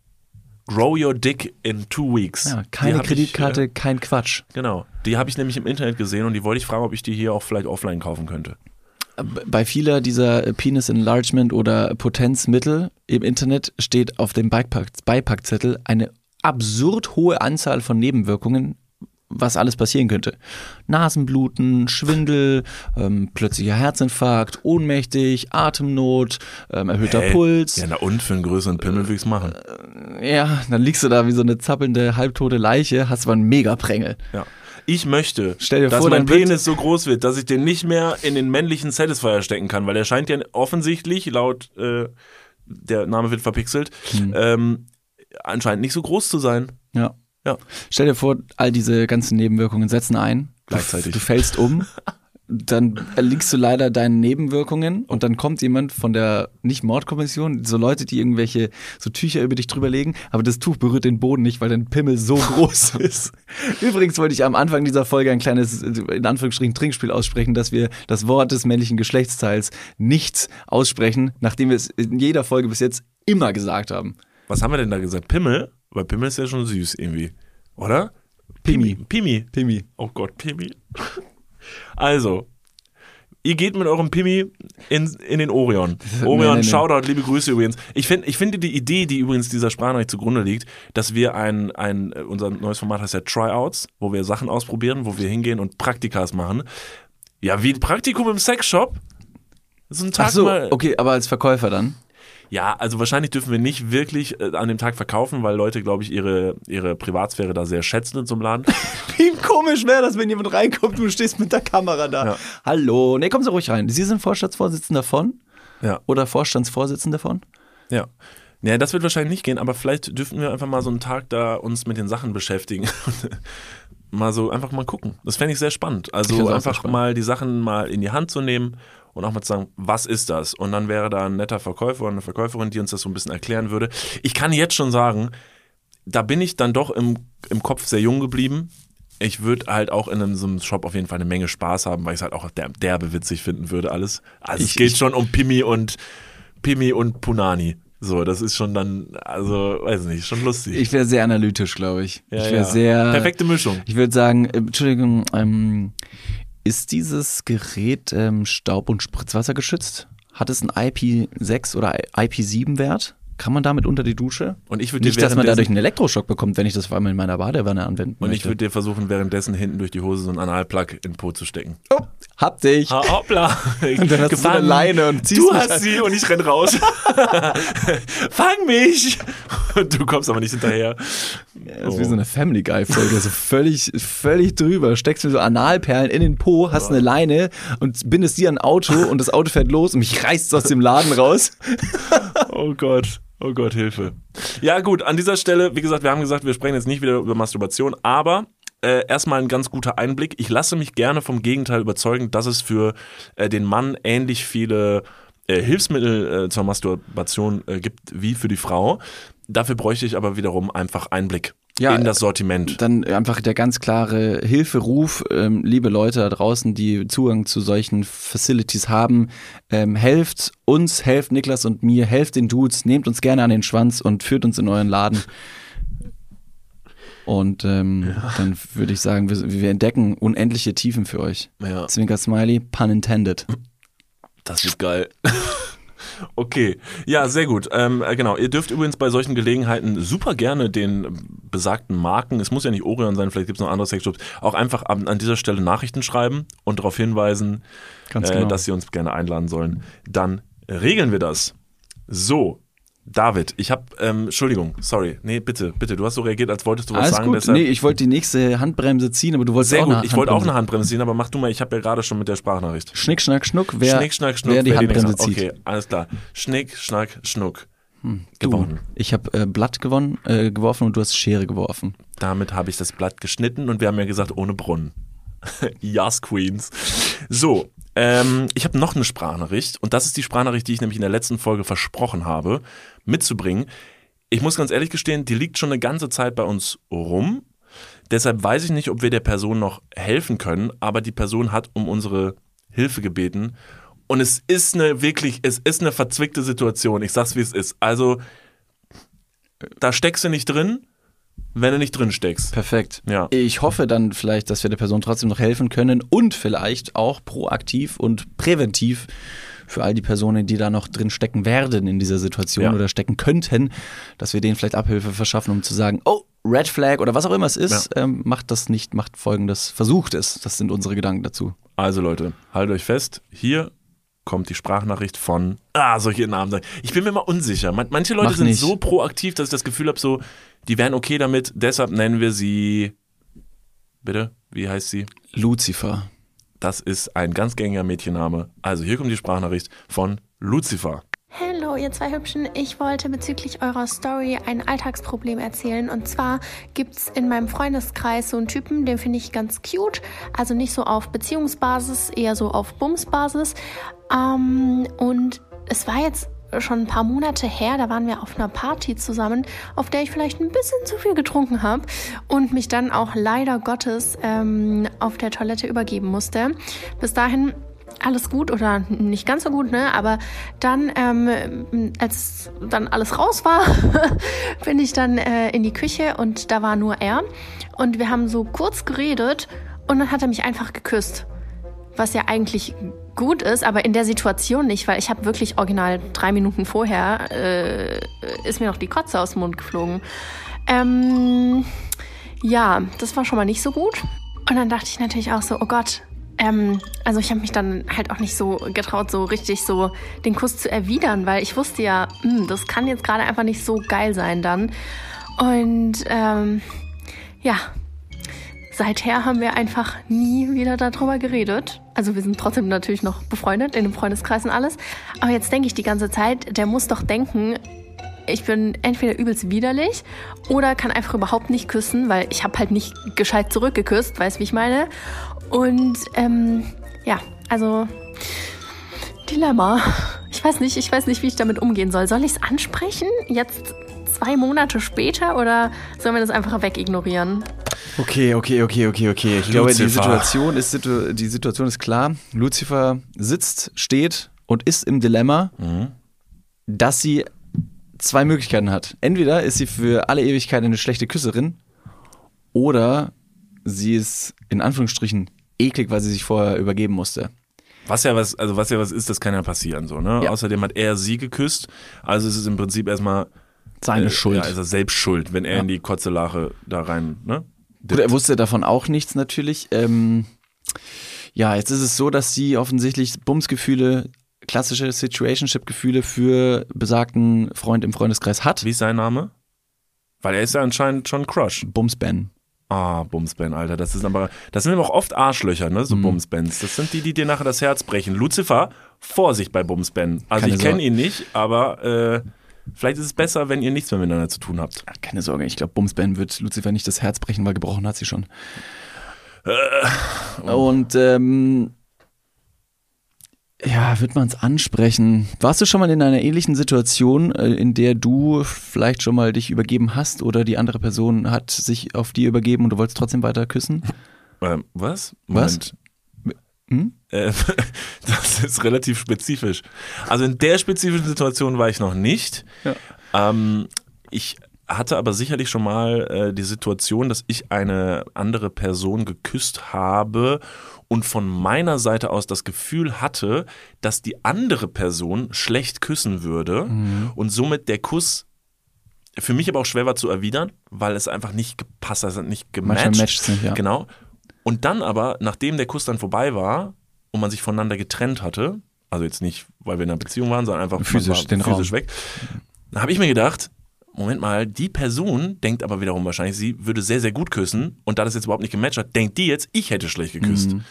Grow your dick in two weeks. Ja, keine Kreditkarte, Ich, äh, kein Quatsch. genau. Die habe ich nämlich im Internet gesehen und die wollte ich fragen, ob ich die hier auch vielleicht offline kaufen könnte. Bei vieler dieser Penis Enlargement oder Potenzmittel im Internet steht auf dem Beipack Beipackzettel eine absurd hohe Anzahl von Nebenwirkungen, was alles passieren könnte. Nasenbluten, Schwindel, ähm, plötzlicher Herzinfarkt, ohnmächtig, Atemnot, ähm, erhöhter Hey, Puls. Ja, na und für einen größeren Pimmel will ich's machen. Ja, dann liegst du da wie so eine zappelnde, halbtote Leiche, hast aber einen Megaprängel. Ja. Ich möchte, Stell dir dass vor, mein Penis so groß wird, dass ich den nicht mehr in den männlichen Satisfier stecken kann, weil der scheint ja offensichtlich, laut äh, der Name wird verpixelt, Hm. ähm, anscheinend nicht so groß zu sein. Ja. Ja. Stell dir vor, all diese ganzen Nebenwirkungen setzen ein. Gleichzeitig. Du fällst um. Dann erliegst du leider deinen Nebenwirkungen und dann kommt jemand von der nicht Mordkommission, so Leute, die irgendwelche so Tücher über dich drüber legen, aber das Tuch berührt den Boden nicht, weil dein Pimmel so (laughs) groß ist. Übrigens wollte ich am Anfang dieser Folge ein kleines, in Anführungsstrichen, Trinkspiel aussprechen, dass wir das Wort des männlichen Geschlechtsteils nicht aussprechen, nachdem wir es in jeder Folge bis jetzt immer gesagt haben. Was haben wir denn da gesagt? Pimmel? Weil Pimmel ist ja schon süß irgendwie. Oder? Pimi. Pimi. Pimi. Oh Gott, Pimi. Also, ihr geht mit eurem Pimi in, in den Orion. Orion, nee, nee. Shoutout, liebe Grüße übrigens. Ich, find, ich finde die Idee, die übrigens dieser Sprachnachricht zugrunde liegt, dass wir ein, ein, unser neues Format heißt ja Tryouts, wo wir Sachen ausprobieren, wo wir hingehen und Praktikas machen. Ja, wie ein Praktikum im Sexshop. So ein Tag Ach so, mal. okay, aber als Verkäufer dann? Ja, also wahrscheinlich dürfen wir nicht wirklich äh, an dem Tag verkaufen, weil Leute, glaube ich, ihre, ihre Privatsphäre da sehr schätzen in so einem Laden. (laughs) Wie komisch wäre das, wenn jemand reinkommt und du stehst mit der Kamera da. Ja. Hallo. Nee, kommen Sie ruhig rein. Sie sind Vorstandsvorsitzender von? Ja. Oder Vorstandsvorsitzender von? Ja. Ja, das wird wahrscheinlich nicht gehen, aber vielleicht dürften wir einfach mal so einen Tag da uns mit den Sachen beschäftigen. (laughs) mal so einfach mal gucken. Das fände ich sehr spannend. Also einfach spannend. mal die Sachen mal in die Hand zu nehmen und auch mal zu sagen, was ist das? Und dann wäre da ein netter Verkäufer oder eine Verkäuferin, die uns das so ein bisschen erklären würde. Ich kann jetzt schon sagen, da bin ich dann doch im, im Kopf sehr jung geblieben. Ich würde halt auch in einem, so einem Shop auf jeden Fall eine Menge Spaß haben, weil ich es halt auch der, derbe witzig finden würde, alles. Also es Ich- geht ich- schon um Pimi und Pimi und Punani. So, das ist schon dann, also, weiß nicht, schon lustig. Ich wäre sehr analytisch, glaube ich. Ja, ich wäre ja. sehr. Perfekte Mischung. Ich würde sagen, äh, Entschuldigung, ähm, ist dieses Gerät ähm, Staub- und Spritzwasser geschützt? Hat es einen IP6 oder IP7-Wert? Kann man damit unter die Dusche? Und ich würde Nicht, dass man dadurch einen Elektroschock bekommt, wenn ich das vor allem in meiner Badewanne anwenden Und ich möchte. würde dir versuchen, währenddessen hinten durch die Hose so einen Analplug in den Po zu stecken. oh, hab dich. Ah, hoppla. (laughs) Und dann hast du eine Leine und ziehst Du hast an. sie und ich renn raus. (laughs) Fang mich! Und du kommst aber nicht hinterher. Das ist wie so eine Family Guy-Folge, so völlig, völlig drüber. Steckst mir so Analperlen in den Po, hast eine Leine und bindest die an ein Auto und das Auto fährt los und mich reißt aus dem Laden raus. (laughs) Oh Gott. Oh Gott, Hilfe. Ja, gut, an dieser Stelle, wie gesagt, wir haben gesagt, wir sprechen jetzt nicht wieder über Masturbation, aber äh, erstmal ein ganz guter Einblick. Ich lasse mich gerne vom Gegenteil überzeugen, dass es für äh, den Mann ähnlich viele äh, Hilfsmittel äh, zur Masturbation äh, gibt wie für die Frau. Dafür bräuchte ich aber wiederum einfach Einblick Ja, in das Sortiment. Dann einfach der ganz klare Hilferuf, ähm, liebe Leute da draußen, die Zugang zu solchen Facilities haben, ähm, helft uns, helft Niklas und mir, helft den Dudes, nehmt uns gerne an den Schwanz und führt uns in euren Laden. Und ähm, dann würde ich sagen, wir, wir entdecken unendliche Tiefen für euch. Ja. Zwinker Smiley, pun intended. Das wird geil. (laughs) Okay, ja, sehr gut. Ähm, äh, genau, ihr dürft übrigens bei solchen Gelegenheiten super gerne den besagten Marken, es muss ja nicht Orion sein, vielleicht gibt es noch andere Sexshops, auch einfach an, an dieser Stelle Nachrichten schreiben und darauf hinweisen, äh, genau. dass sie uns gerne einladen sollen. Dann regeln wir das. So, David, ich habe, ähm, Entschuldigung, sorry, nee, bitte, bitte, du hast so reagiert, als wolltest du was Alles sagen. gut. deshalb- Nee, ich wollte die nächste Handbremse ziehen, aber du wolltest sehr auch gut, eine ich wollte auch eine Handbremse ziehen, aber mach du mal, ich habe ja gerade schon mit der Sprachnachricht. Schnick, schnack, schnuck, wer, Schnick, schnack, schnuck, wer die Handbremse nächste- zieht. Okay, alles klar. Schnick, schnack, schnuck. Du, Gewonnen. ich habe äh, Blatt gewonnen, äh, geworfen und du hast Schere geworfen. Damit habe ich das Blatt geschnitten und wir haben ja gesagt, ohne Brunnen. (laughs) yes, Queens. So, ähm, ich habe noch eine Sprachnachricht und das ist die Sprachnachricht, die ich nämlich in der letzten Folge versprochen habe, mitzubringen. Ich muss ganz ehrlich gestehen, die liegt schon eine ganze Zeit bei uns rum. Deshalb weiß ich nicht, ob wir der Person noch helfen können, aber die Person hat um unsere Hilfe gebeten. Und es ist eine wirklich, es ist eine verzwickte Situation. Ich sag's wie es ist. Also, da steckst du nicht drin, wenn du nicht drin steckst. Perfekt. Ja. Ich hoffe dann vielleicht, dass wir der Person trotzdem noch helfen können und vielleicht auch proaktiv und präventiv für all die Personen, die da noch drin stecken werden in dieser Situation Ja. oder stecken könnten, dass wir denen vielleicht Abhilfe verschaffen, um zu sagen, oh, Red Flag oder was auch immer es ist, ähm, macht das nicht, macht folgendes, versucht es. Das sind unsere Gedanken dazu. Also Leute, haltet euch fest, hier kommt die Sprachnachricht von, ah, ihren Namen sagen? Ich bin mir mal unsicher. Man, manche Leute Mach sind nicht. so proaktiv, dass ich das Gefühl habe, so, die wären okay damit, deshalb nennen wir sie, bitte, wie heißt sie? Lucifer. Das ist ein ganz gängiger Mädchenname. Also hier kommt die Sprachnachricht von Lucifer. Hallo, ihr zwei Hübschen. Ich wollte bezüglich eurer Story ein Alltagsproblem erzählen. Und zwar gibt's in meinem Freundeskreis so einen Typen, den finde ich ganz cute. Also nicht so auf Beziehungsbasis, eher so auf Bumsbasis. Ähm, und es war jetzt schon ein paar Monate her, da waren wir auf einer Party zusammen, auf der ich vielleicht ein bisschen zu viel getrunken habe und mich dann auch leider Gottes ähm, auf der Toilette übergeben musste. Bis dahin alles gut oder nicht ganz so gut, ne? Aber dann, ähm, als dann alles raus war, (laughs) bin ich dann äh, in die Küche und da war nur er. Und wir haben so kurz geredet und dann hat er mich einfach geküsst. Was ja eigentlich gut ist, aber in der Situation nicht, weil ich habe wirklich original drei Minuten vorher äh, ist mir noch die Kotze aus dem Mund geflogen. Ähm, ja, das war schon mal nicht so gut. Und dann dachte ich natürlich auch so, oh Gott, ähm, also ich habe mich dann halt auch nicht so getraut, so richtig so den Kuss zu erwidern, weil ich wusste ja, hm, das kann jetzt gerade einfach nicht so geil sein dann. Und ähm, ja, seither haben wir einfach nie wieder darüber geredet. Also wir sind trotzdem natürlich noch befreundet, in dem Freundeskreis und alles. Aber jetzt denke ich die ganze Zeit, der muss doch denken, ich bin entweder übelst widerlich oder kann einfach überhaupt nicht küssen, weil ich habe halt nicht gescheit zurückgeküsst, weißt wie ich meine. Und ähm, ja, also Dilemma. Ich weiß nicht, ich weiß nicht, wie ich damit umgehen soll. Soll ich es ansprechen? Jetzt zwei Monate später oder sollen wir das einfach wegignorieren? Okay, okay, okay, okay, okay. Ich glaube, die. Situation, ist, die Situation ist klar. Lucifer sitzt, steht und ist im Dilemma, dass sie zwei Möglichkeiten hat. Entweder ist sie für alle Ewigkeit eine schlechte Küsserin oder sie ist in Anführungsstrichen eklig, weil sie sich vorher übergeben musste. Was ja was, also was ja was ist, das kann ja passieren so, ne? Ja. Außerdem hat er sie geküsst, also ist es im Prinzip erstmal Seine äh, Schuld. Ja, er selbst schuld, wenn er in die Kotzelache da rein, ne? Gut, er wusste davon auch nichts natürlich. Ähm, ja, jetzt ist es so, dass sie offensichtlich Bumsgefühle, klassische Situationship-Gefühle für besagten Freund im Freundeskreis hat. Wie ist sein Name? Weil er ist ja anscheinend schon Crush. Bumsben. Ah, Bumsben, Alter. Das ist aber, das sind aber auch oft Arschlöcher, ne? So Bumsbens. Das sind die, die dir nachher das Herz brechen. Lucifer, Vorsicht bei Bumsben. Also Keine ich kenne ihn nicht, aber äh, vielleicht ist es besser, wenn ihr nichts mehr miteinander zu tun habt. Keine Sorge, ich glaube, Bumsben wird Lucifer nicht das Herz brechen, weil gebrochen hat sie schon. Und ähm, ja, wird man es ansprechen? Warst du schon mal in einer ähnlichen Situation, äh, in der du vielleicht schon mal dich übergeben hast oder die andere Person hat sich auf die übergeben und du wolltest trotzdem weiter küssen? Ähm, was? Was? Hm? Äh, (laughs) das ist relativ spezifisch. Also in der spezifischen Situation war ich noch nicht. Ähm, ich hatte aber sicherlich schon mal äh, die Situation, dass ich eine andere Person geküsst habe und von meiner Seite aus das Gefühl hatte, dass die andere Person schlecht küssen würde und somit der Kuss für mich aber auch schwer war zu erwidern, weil es einfach nicht gepasst hat, hat nicht gematcht. nicht, ja. Genau. Und dann aber, nachdem der Kuss dann vorbei war und man sich voneinander getrennt hatte, also jetzt nicht, weil wir in einer Beziehung waren, sondern einfach Physisch war physisch Raum. weg, dann habe ich mir gedacht, Moment mal, die Person denkt aber wiederum wahrscheinlich, sie würde sehr, sehr gut küssen und da das jetzt überhaupt nicht gematcht hat, denkt die jetzt, ich hätte schlecht geküsst. Mhm.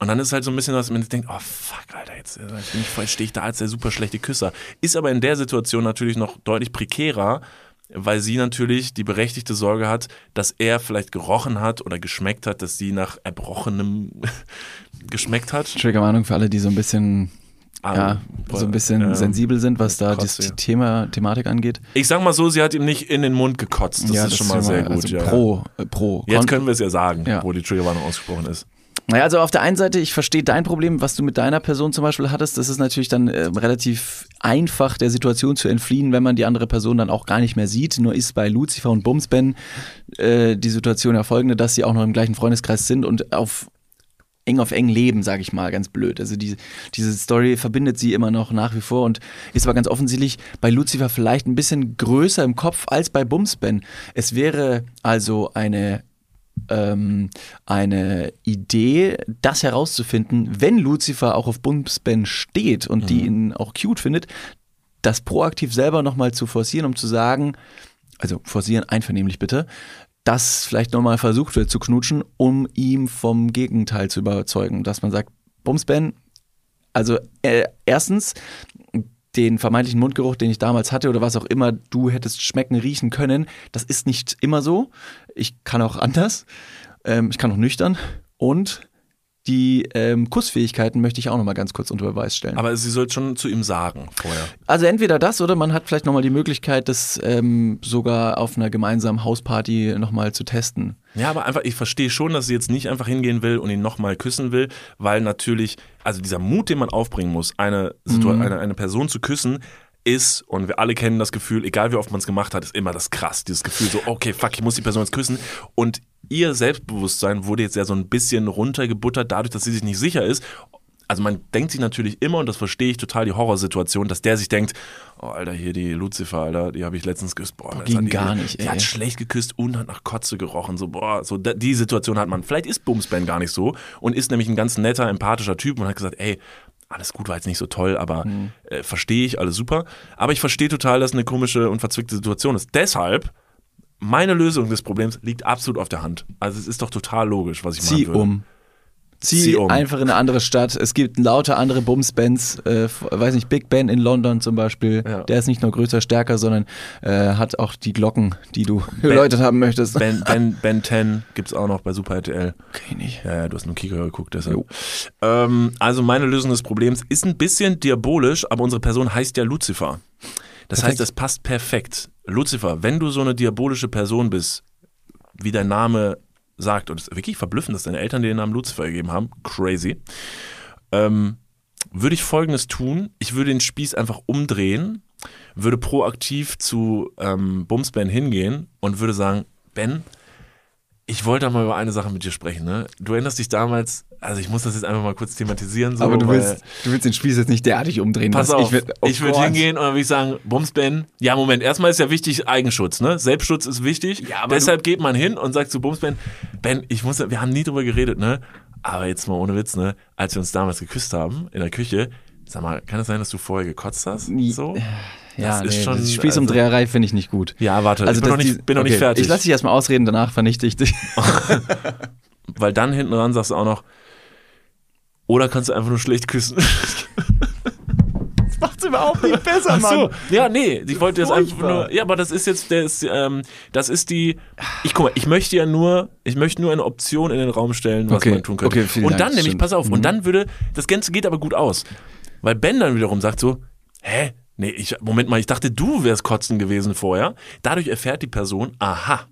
Und dann ist halt so ein bisschen, dass man jetzt denkt, oh fuck, Alter, jetzt äh, ich voll, stehe ich da als der super schlechte Küsser. Ist aber in der Situation natürlich noch deutlich prekärer, weil sie natürlich die berechtigte Sorge hat, dass er vielleicht gerochen hat oder geschmeckt hat, dass sie nach Erbrochenem (laughs) geschmeckt hat. Triggerwarnung für alle, die so ein bisschen, Ah, ja, so ein bisschen ähm, sensibel sind, was da das Kotze. Thema, Thematik angeht. Ich sag mal so, sie hat ihm nicht in den Mund gekotzt. Das ja, ist schon mal sehr gut. Also ja. pro, äh, pro. Jetzt können wir es ja sagen, Ja. wo die Triggerwarnung ausgesprochen ist. Naja, also auf der einen Seite, ich verstehe dein Problem, was du mit deiner Person zum Beispiel hattest. Das ist natürlich dann äh, relativ einfach, der Situation zu entfliehen, wenn man die andere Person dann auch gar nicht mehr sieht. Nur ist bei Lucifer und Bumsben äh, die Situation ja folgende, dass sie auch noch im gleichen Freundeskreis sind und auf eng auf eng leben, sage ich mal, ganz blöd. Also die, diese Story verbindet sie immer noch nach wie vor und ist aber ganz offensichtlich bei Lucifer vielleicht ein bisschen größer im Kopf als bei Bumsben. Es wäre also eine ähm, eine Idee, das herauszufinden, wenn Lucifer auch auf Bumsben steht und die ihn auch cute findet, das proaktiv selber nochmal zu forcieren, um zu sagen, also forcieren einvernehmlich bitte, dass vielleicht nochmal versucht wird zu knutschen, um ihm vom Gegenteil zu überzeugen, dass man sagt, Bumsben, also äh, erstens, den vermeintlichen Mundgeruch, den ich damals hatte oder was auch immer du hättest schmecken, riechen können, das ist nicht immer so. Ich kann auch (laughs) anders. Ähm, ich kann auch nüchtern. Und die ähm, Kussfähigkeiten möchte ich auch nochmal ganz kurz unter Beweis stellen. Aber sie soll schon zu ihm sagen vorher. Also entweder das oder man hat vielleicht nochmal die Möglichkeit, das ähm, sogar auf einer gemeinsamen Hausparty nochmal zu testen. Ja, aber einfach, ich verstehe schon, dass sie jetzt nicht einfach hingehen will und ihn nochmal küssen will, weil natürlich, also dieser Mut, den man aufbringen muss, eine, Situa eine, eine Person zu küssen, ist, und wir alle kennen das Gefühl, egal wie oft man es gemacht hat, ist immer das krass. Dieses Gefühl so, okay, fuck, ich muss die Person jetzt küssen. Und ihr Selbstbewusstsein wurde jetzt ja so ein bisschen runtergebuttert, dadurch, dass sie sich nicht sicher ist. Also man denkt sich natürlich immer, und das verstehe ich total, die Horrorsituation, dass der sich denkt, oh Alter, hier die Lucifer, Alter, die habe ich letztens geküsst. Boah, das ging hat die, gar nicht, Die ey. hat schlecht geküsst und hat nach Kotze gerochen. So, boah, so die Situation hat man. Vielleicht ist Bumsben gar nicht so und ist nämlich ein ganz netter, empathischer Typ und hat gesagt, ey, alles gut, war jetzt nicht so toll, aber äh, verstehe ich, alles super. Aber ich verstehe total, dass eine komische und verzwickte Situation ist. Deshalb, meine Lösung des Problems liegt absolut auf der Hand. Also es ist doch total logisch, was ich Zieh machen würde. um. Zieh, Zieh um. einfach in eine andere Stadt. Es gibt lauter andere Bums-Bands, äh, weiß nicht, Big Ben in London zum Beispiel. Ja. Der ist nicht nur größer, stärker, sondern äh, hat auch die Glocken, die du geläutet haben möchtest. Ben, (laughs) ben, ben 10 gibt's auch noch bei Super RTL. Okay, nicht. Ja, ja, du hast nur Kika geguckt, deshalb. Ähm, also meine Lösung des Problems ist ein bisschen diabolisch, aber unsere Person heißt ja Lucifer. Das Perfekt. heißt, es passt perfekt. Lucifer, wenn du so eine diabolische Person bist, wie dein Name sagt, und es ist wirklich verblüffend, dass deine Eltern dir den Namen Lucifer gegeben haben, crazy, ähm, würde ich folgendes tun. Ich würde den Spieß einfach umdrehen, würde proaktiv zu ähm, Bums Ben hingehen und würde sagen, Ben, ich wollte mal über eine Sache mit dir sprechen. Ne? Du erinnerst dich damals, also ich muss das jetzt einfach mal kurz thematisieren. So, Aber du willst, du willst den Spieß jetzt nicht derartig umdrehen. Pass auf, Ich, würd- oh ich würde Gott. hingehen und dann würde ich sagen, Bums Ben, ja Moment, erstmal ist ja wichtig Eigenschutz, ne? Selbstschutz ist wichtig. Ja, aber Deshalb geht man hin und sagt zu Bums Ben, Ben, ich muss, wir haben nie drüber geredet, ne? Aber jetzt mal ohne Witz, ne? Als wir uns damals geküsst haben in der Küche, sag mal, kann es sein, dass du vorher gekotzt hast? So? Ja, Das ist nee, schon, das Spießumdreherei finde ich nicht gut. Ja, warte, Also ich bin, noch nicht, bin noch nicht okay, fertig. Ich lasse dich erstmal ausreden, danach vernichte ich dich. (laughs) Weil dann hinten dran sagst du auch noch, oder kannst du einfach nur schlecht küssen. (laughs) Macht's überhaupt nicht besser, Ach so, ja, nee, ich wollte jetzt einfach nur, ja, aber das ist jetzt, ist, ähm, das ist die, ich guck mal, ich möchte ja nur, ich möchte nur eine Option in den Raum stellen, was Okay, man tun könnte. okay, vielen und Dank, dann nämlich, stimmt. pass auf, Mhm. und dann würde, das Ganze geht aber gut aus. Weil Ben dann wiederum sagt so, hä? Nee, ich, Moment mal, ich dachte, du wärst kotzen gewesen vorher. Dadurch erfährt die Person, aha,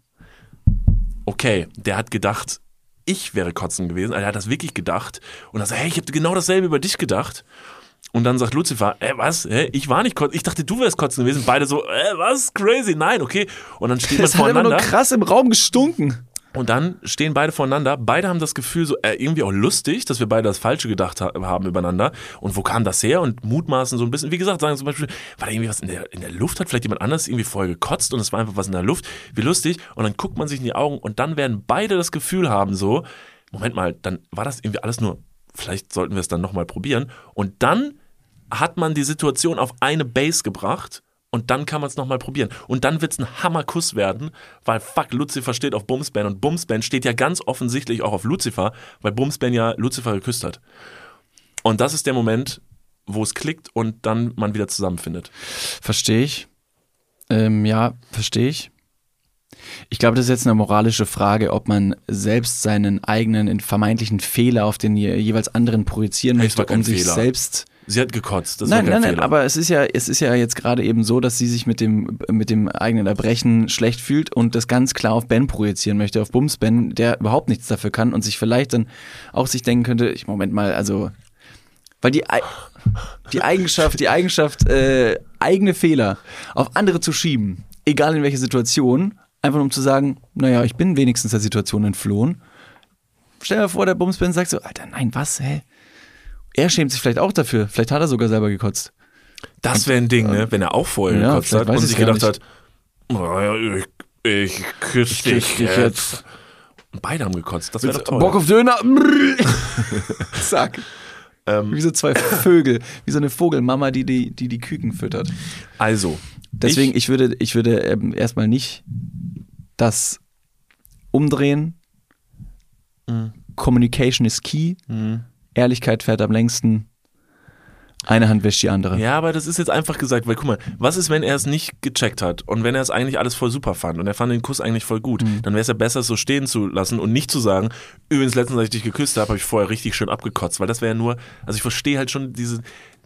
okay, der hat gedacht, ich wäre kotzen gewesen. Also er hat das wirklich gedacht. Und dann sagt, hey, ich habe genau dasselbe über dich gedacht. Und dann sagt Lucifer, äh, was? Hä? Ich war nicht kotzen. Ich dachte, du wärst kotzen gewesen. Beide so, äh, was? Crazy. Nein, okay. Und dann stehen wir Das hat immer nur voneinander. krass im Raum gestunken. Und dann stehen beide voneinander. Beide haben das Gefühl, so äh, irgendwie auch lustig, dass wir beide das Falsche gedacht ha haben übereinander. Und wo kam das her? Und mutmaßen so ein bisschen. Wie gesagt, sagen zum Beispiel, war da irgendwie was in der, in der Luft? Hat vielleicht jemand anders irgendwie vorher gekotzt und es war einfach was in der Luft? Wie lustig. Und dann guckt man sich in die Augen und dann werden beide das Gefühl haben, so, Moment mal, dann war das irgendwie alles nur, vielleicht sollten wir es dann nochmal probieren. Und dann hat man die Situation auf eine Base gebracht und dann kann man es nochmal probieren. Und dann wird es ein Hammerkuss werden, weil fuck, Lucifer steht auf Bumsban und Bumsban steht ja ganz offensichtlich auch auf Lucifer, weil Bumsban ja Lucifer geküsst hat. Und das ist der Moment, wo es klickt und dann man wieder zusammenfindet. Verstehe ich. Ähm, ja, verstehe ich. Ich glaube, das ist jetzt eine moralische Frage, ob man selbst seinen eigenen vermeintlichen Fehler auf den je- jeweils anderen projizieren Hey, möchte, um sich Fehler. selbst Sie hat gekotzt, das nein, war kein nein, nein, aber es ist ja, es ist ja jetzt gerade eben so, dass sie sich mit dem, mit dem eigenen Erbrechen schlecht fühlt und das ganz klar auf Ben projizieren möchte, auf Bums Ben, der überhaupt nichts dafür kann und sich vielleicht dann auch sich denken könnte, ich Moment mal, also, weil die, die Eigenschaft, die Eigenschaft, äh, eigene Fehler auf andere zu schieben, egal in welcher Situation, einfach um zu sagen, naja, ich bin wenigstens der Situation entflohen. Stell dir vor, der Bums Ben sagt so, Alter, nein, was, hä? Er schämt sich vielleicht auch dafür. Vielleicht hat er sogar selber gekotzt. das wäre ein Ding, ne? wenn er auch vorher Ja, gekotzt hat und sich gedacht hat, oh, ja, ich, ich küsse dich, küss dich jetzt. jetzt. Und beide haben gekotzt, das wäre doch toll. Bock auf Döner. (laughs) Zack. Ähm, Wie so zwei Vögel. Wie so eine Vogelmama, die die, die, die Küken füttert. also, Deswegen, ich, würde, ich würde ähm, erstmal nicht das umdrehen. Mhm. Communication is key. Ehrlichkeit fährt am längsten. Eine Hand wäscht die andere. Ja, aber das ist jetzt einfach gesagt, weil guck mal, was ist, wenn er es nicht gecheckt hat und wenn er es eigentlich alles voll super fand und er fand den Kuss eigentlich voll gut, dann wäre es ja besser, es so stehen zu lassen und nicht zu sagen, übrigens, letztens, als ich dich geküsst habe, habe ich vorher richtig schön abgekotzt, weil das wäre ja nur, also ich verstehe halt schon diese,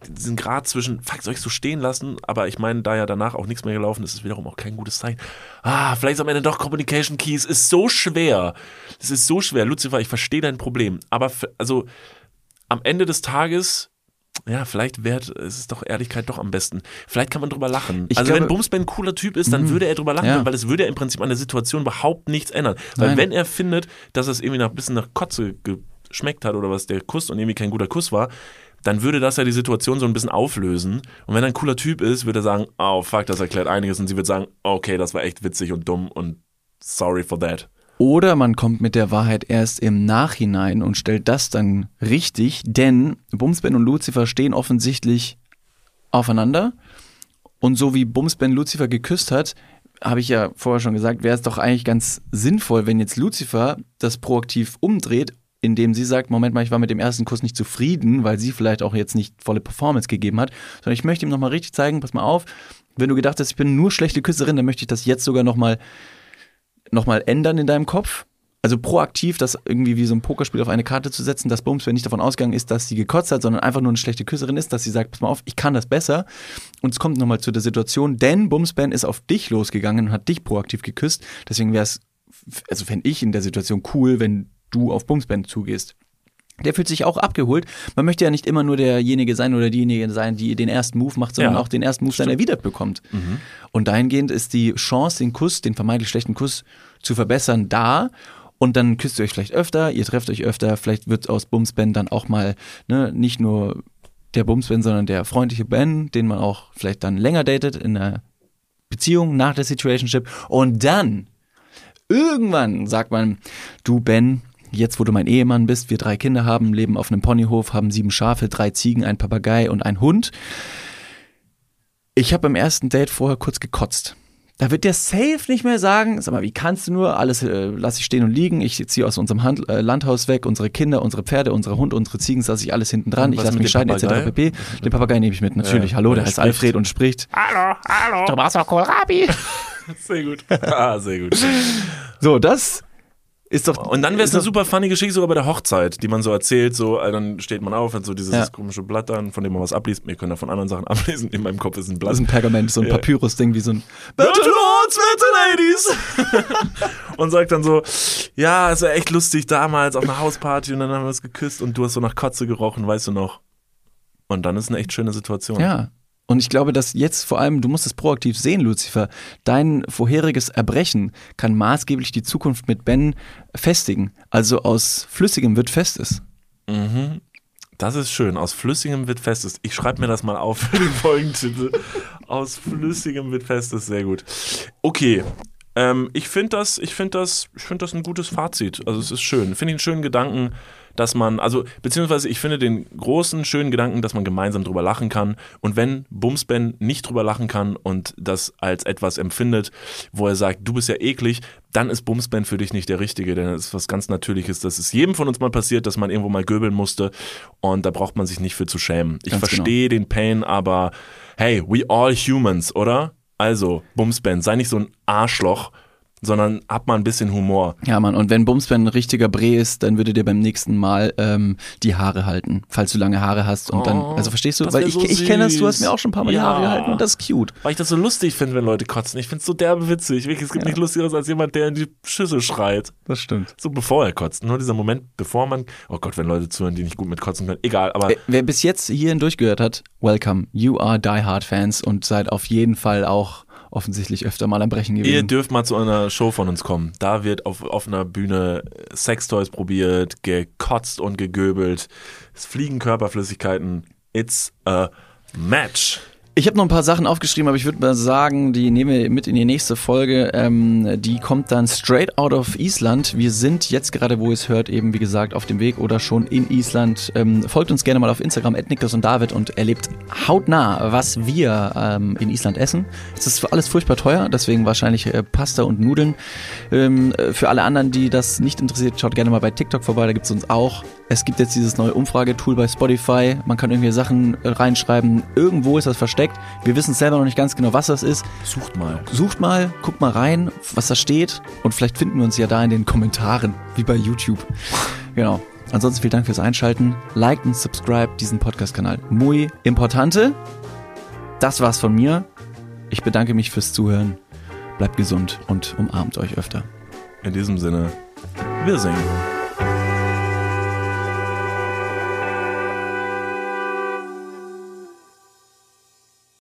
diesen Grad zwischen, fuck, soll ich so stehen lassen, aber ich meine, da ja danach auch nichts mehr gelaufen ist, ist wiederum auch kein gutes Zeichen. Ah, vielleicht ist am Ende doch Communication Keys, ist so schwer. Es ist so schwer. Lucifer, ich verstehe dein Problem, aber also am Ende des Tages ja, vielleicht wäre es ist doch Ehrlichkeit doch am besten. Vielleicht kann man drüber lachen. Ich also wenn glaube- Mhm. Bumsben ein cooler Typ ist, dann würde er drüber lachen, Ja. weil es würde ja im Prinzip an der Situation überhaupt nichts ändern. Weil Nein. wenn er findet, dass es irgendwie nach, ein bisschen nach Kotze geschmeckt hat oder was der Kuss und irgendwie kein guter Kuss war, dann würde das ja die Situation so ein bisschen auflösen. Und wenn er ein cooler Typ ist, würde er sagen, oh fuck, das erklärt einiges. Und sie wird sagen, okay, das war echt witzig und dumm und sorry for that. Oder man kommt mit der Wahrheit erst im Nachhinein und stellt das dann richtig, denn Bumsben und Lucifer stehen offensichtlich aufeinander. Und so wie Bumsben Lucifer geküsst hat, habe ich ja vorher schon gesagt, wäre es doch eigentlich ganz sinnvoll, wenn jetzt Lucifer das proaktiv umdreht, indem sie sagt, Moment mal, ich war mit dem ersten Kuss nicht zufrieden, weil sie vielleicht auch jetzt nicht volle Performance gegeben hat, sondern ich möchte ihm nochmal richtig zeigen, pass mal auf, wenn du gedacht hast, ich bin nur schlechte Küsserin, dann möchte ich das jetzt sogar nochmal noch mal ändern in deinem Kopf. Also proaktiv das irgendwie wie so ein Pokerspiel auf eine Karte zu setzen, dass Bums, wenn nicht davon ausgegangen ist, dass sie gekotzt hat, sondern einfach nur eine schlechte Küsserin ist, dass sie sagt, pass mal auf, ich kann das besser. Und es kommt nochmal zu der Situation, denn Bumsban ist auf dich losgegangen und hat dich proaktiv geküsst. Deswegen wäre es, also fände ich in der Situation cool, wenn du auf Bumsban zugehst. Der fühlt sich auch abgeholt. Man möchte ja nicht immer nur derjenige sein oder diejenige sein, die den ersten Move macht, sondern Ja, auch den ersten Move dann erwidert bekommt. Und dahingehend ist die Chance, den Kuss, den vermeintlich schlechten Kuss zu verbessern, da. Und dann küsst ihr euch vielleicht öfter, ihr trefft euch öfter, vielleicht wird aus Bumsben dann auch mal ne, nicht nur der Bumsben, sondern der freundliche Ben, den man auch vielleicht dann länger datet in einer Beziehung nach der Situationship. Und dann, irgendwann sagt man, du Ben, jetzt wo du mein Ehemann bist, wir drei Kinder haben, leben auf einem Ponyhof, haben sieben Schafe, drei Ziegen, ein Papagei und ein Hund. Ich habe beim ersten Date vorher kurz gekotzt. Da wird der safe nicht mehr sagen, sag mal, wie kannst du nur, alles äh, lasse ich stehen und liegen, ich ziehe aus unserem Hand, äh, Landhaus weg, unsere Kinder, unsere Pferde, unsere Hunde, unsere Ziegen, lasse ich alles hinten dran, ich lasse mich scheiden, etc. Pp. Den Papagei nehme ich mit, natürlich, Ja, hallo, der heißt spricht. Alfred und spricht. Hallo, hallo. Du machst doch Kohlrabi. (laughs) (laughs) Sehr gut. Ah, sehr gut. So, das ist doch. Und dann wäre es eine super funny Geschichte sogar bei der Hochzeit, die man so erzählt, so, äh, dann steht man auf, hat so dieses Ja. komische Blatt dann, von dem man was abliest. Wir können da von anderen Sachen (laughs) ablesen. In meinem Kopf ist ein Blatt. Das ist ein Pergament, so ein Ja. Papyrus-Ding wie so ein. Bitte Lords, bitte Ladies! (laughs) und sagt dann so, ja, es war echt lustig damals auf einer Hausparty und dann haben wir uns geküsst und du hast so nach Kotze gerochen, weißt du noch. Und dann ist eine echt schöne Situation. Ja. Und ich glaube, dass jetzt vor allem, du musst es proaktiv sehen, Lucifer, dein vorheriges Erbrechen kann maßgeblich die Zukunft mit Ben festigen. Also aus Flüssigem wird Festes. Mhm. Das ist schön. Aus Flüssigem wird Festes. Ich schreibe mir das mal auf für den Folgentitel. (laughs) Aus Flüssigem wird Festes. Sehr gut. Okay. Ähm, ich finde das, ich finde das, ich finde das ein gutes Fazit. Also es ist schön. Finde ich einen schönen Gedanken, dass man, also beziehungsweise ich finde den großen schönen Gedanken, dass man gemeinsam drüber lachen kann. Und wenn Bumsben nicht drüber lachen kann und das als etwas empfindet, wo er sagt, du bist ja eklig, dann ist Bumsben für dich nicht der Richtige, denn es ist was ganz Natürliches. Das ist jedem von uns mal passiert, dass man irgendwo mal göbeln musste und da braucht man sich nicht für zu schämen. Ich Ganz genau. verstehe den Pain, aber hey, we all humans, oder? Also, Bumsben, sei nicht so ein Arschloch, sondern hab mal ein bisschen Humor. Ja, Mann, und wenn Bumsben ein richtiger Bre ist, dann würde dir beim nächsten Mal ähm, die Haare halten, falls du lange Haare hast. Und dann, Oh, also verstehst du? Weil ich, so ich kenne das, du hast mir auch schon ein paar Mal die Ja. Haare gehalten und das ist cute. Weil ich das so lustig finde, wenn Leute kotzen. Ich finde es so derbe witzig. Wirklich, es gibt Ja. nichts Lustigeres als jemand, der in die Schüssel schreit. Das stimmt. So bevor er kotzt. Nur dieser Moment, bevor man. Oh Gott, wenn Leute zuhören, die nicht gut mit kotzen können. Egal, aber. Wer- Wer bis jetzt hierhin durchgehört hat, welcome. You are Die Hard Fans und seid auf jeden Fall auch offensichtlich öfter mal am Brechen Ihr gewesen. dürft mal zu einer Show von uns kommen. Da wird auf offener Bühne Sextoys probiert, gekotzt und gegöbelt. Es fliegen Körperflüssigkeiten. It's a match. Ich habe noch ein paar Sachen aufgeschrieben, aber ich würde mal sagen, die nehmen wir mit in die nächste Folge. Ähm, die kommt dann straight out of Island. Wir sind jetzt gerade, wo ihr es hört, eben wie gesagt auf dem Weg oder schon in Island. Ähm, folgt uns gerne mal auf Instagram, Niklas und David und erlebt hautnah, was wir ähm, in Island essen. Es ist alles furchtbar teuer, deswegen wahrscheinlich äh, Pasta und Nudeln. Ähm, äh, für alle anderen, die das nicht interessiert, schaut gerne mal bei TikTok vorbei, da gibt's uns auch. Es gibt jetzt dieses neue Umfragetool bei Spotify. Man kann irgendwie Sachen äh, reinschreiben. Irgendwo ist das versteckt. Wir wissen selber noch nicht ganz genau, was das ist. Sucht mal. Sucht mal, guckt mal rein, was da steht. Und vielleicht finden wir uns ja da in den Kommentaren, wie bei YouTube. Genau. Ansonsten vielen Dank fürs Einschalten. Liked und subscribe diesen Podcast-Kanal. Muy importante. Das war's von mir. Ich bedanke mich fürs Zuhören. Bleibt gesund und umarmt euch öfter. In diesem Sinne, wir singen.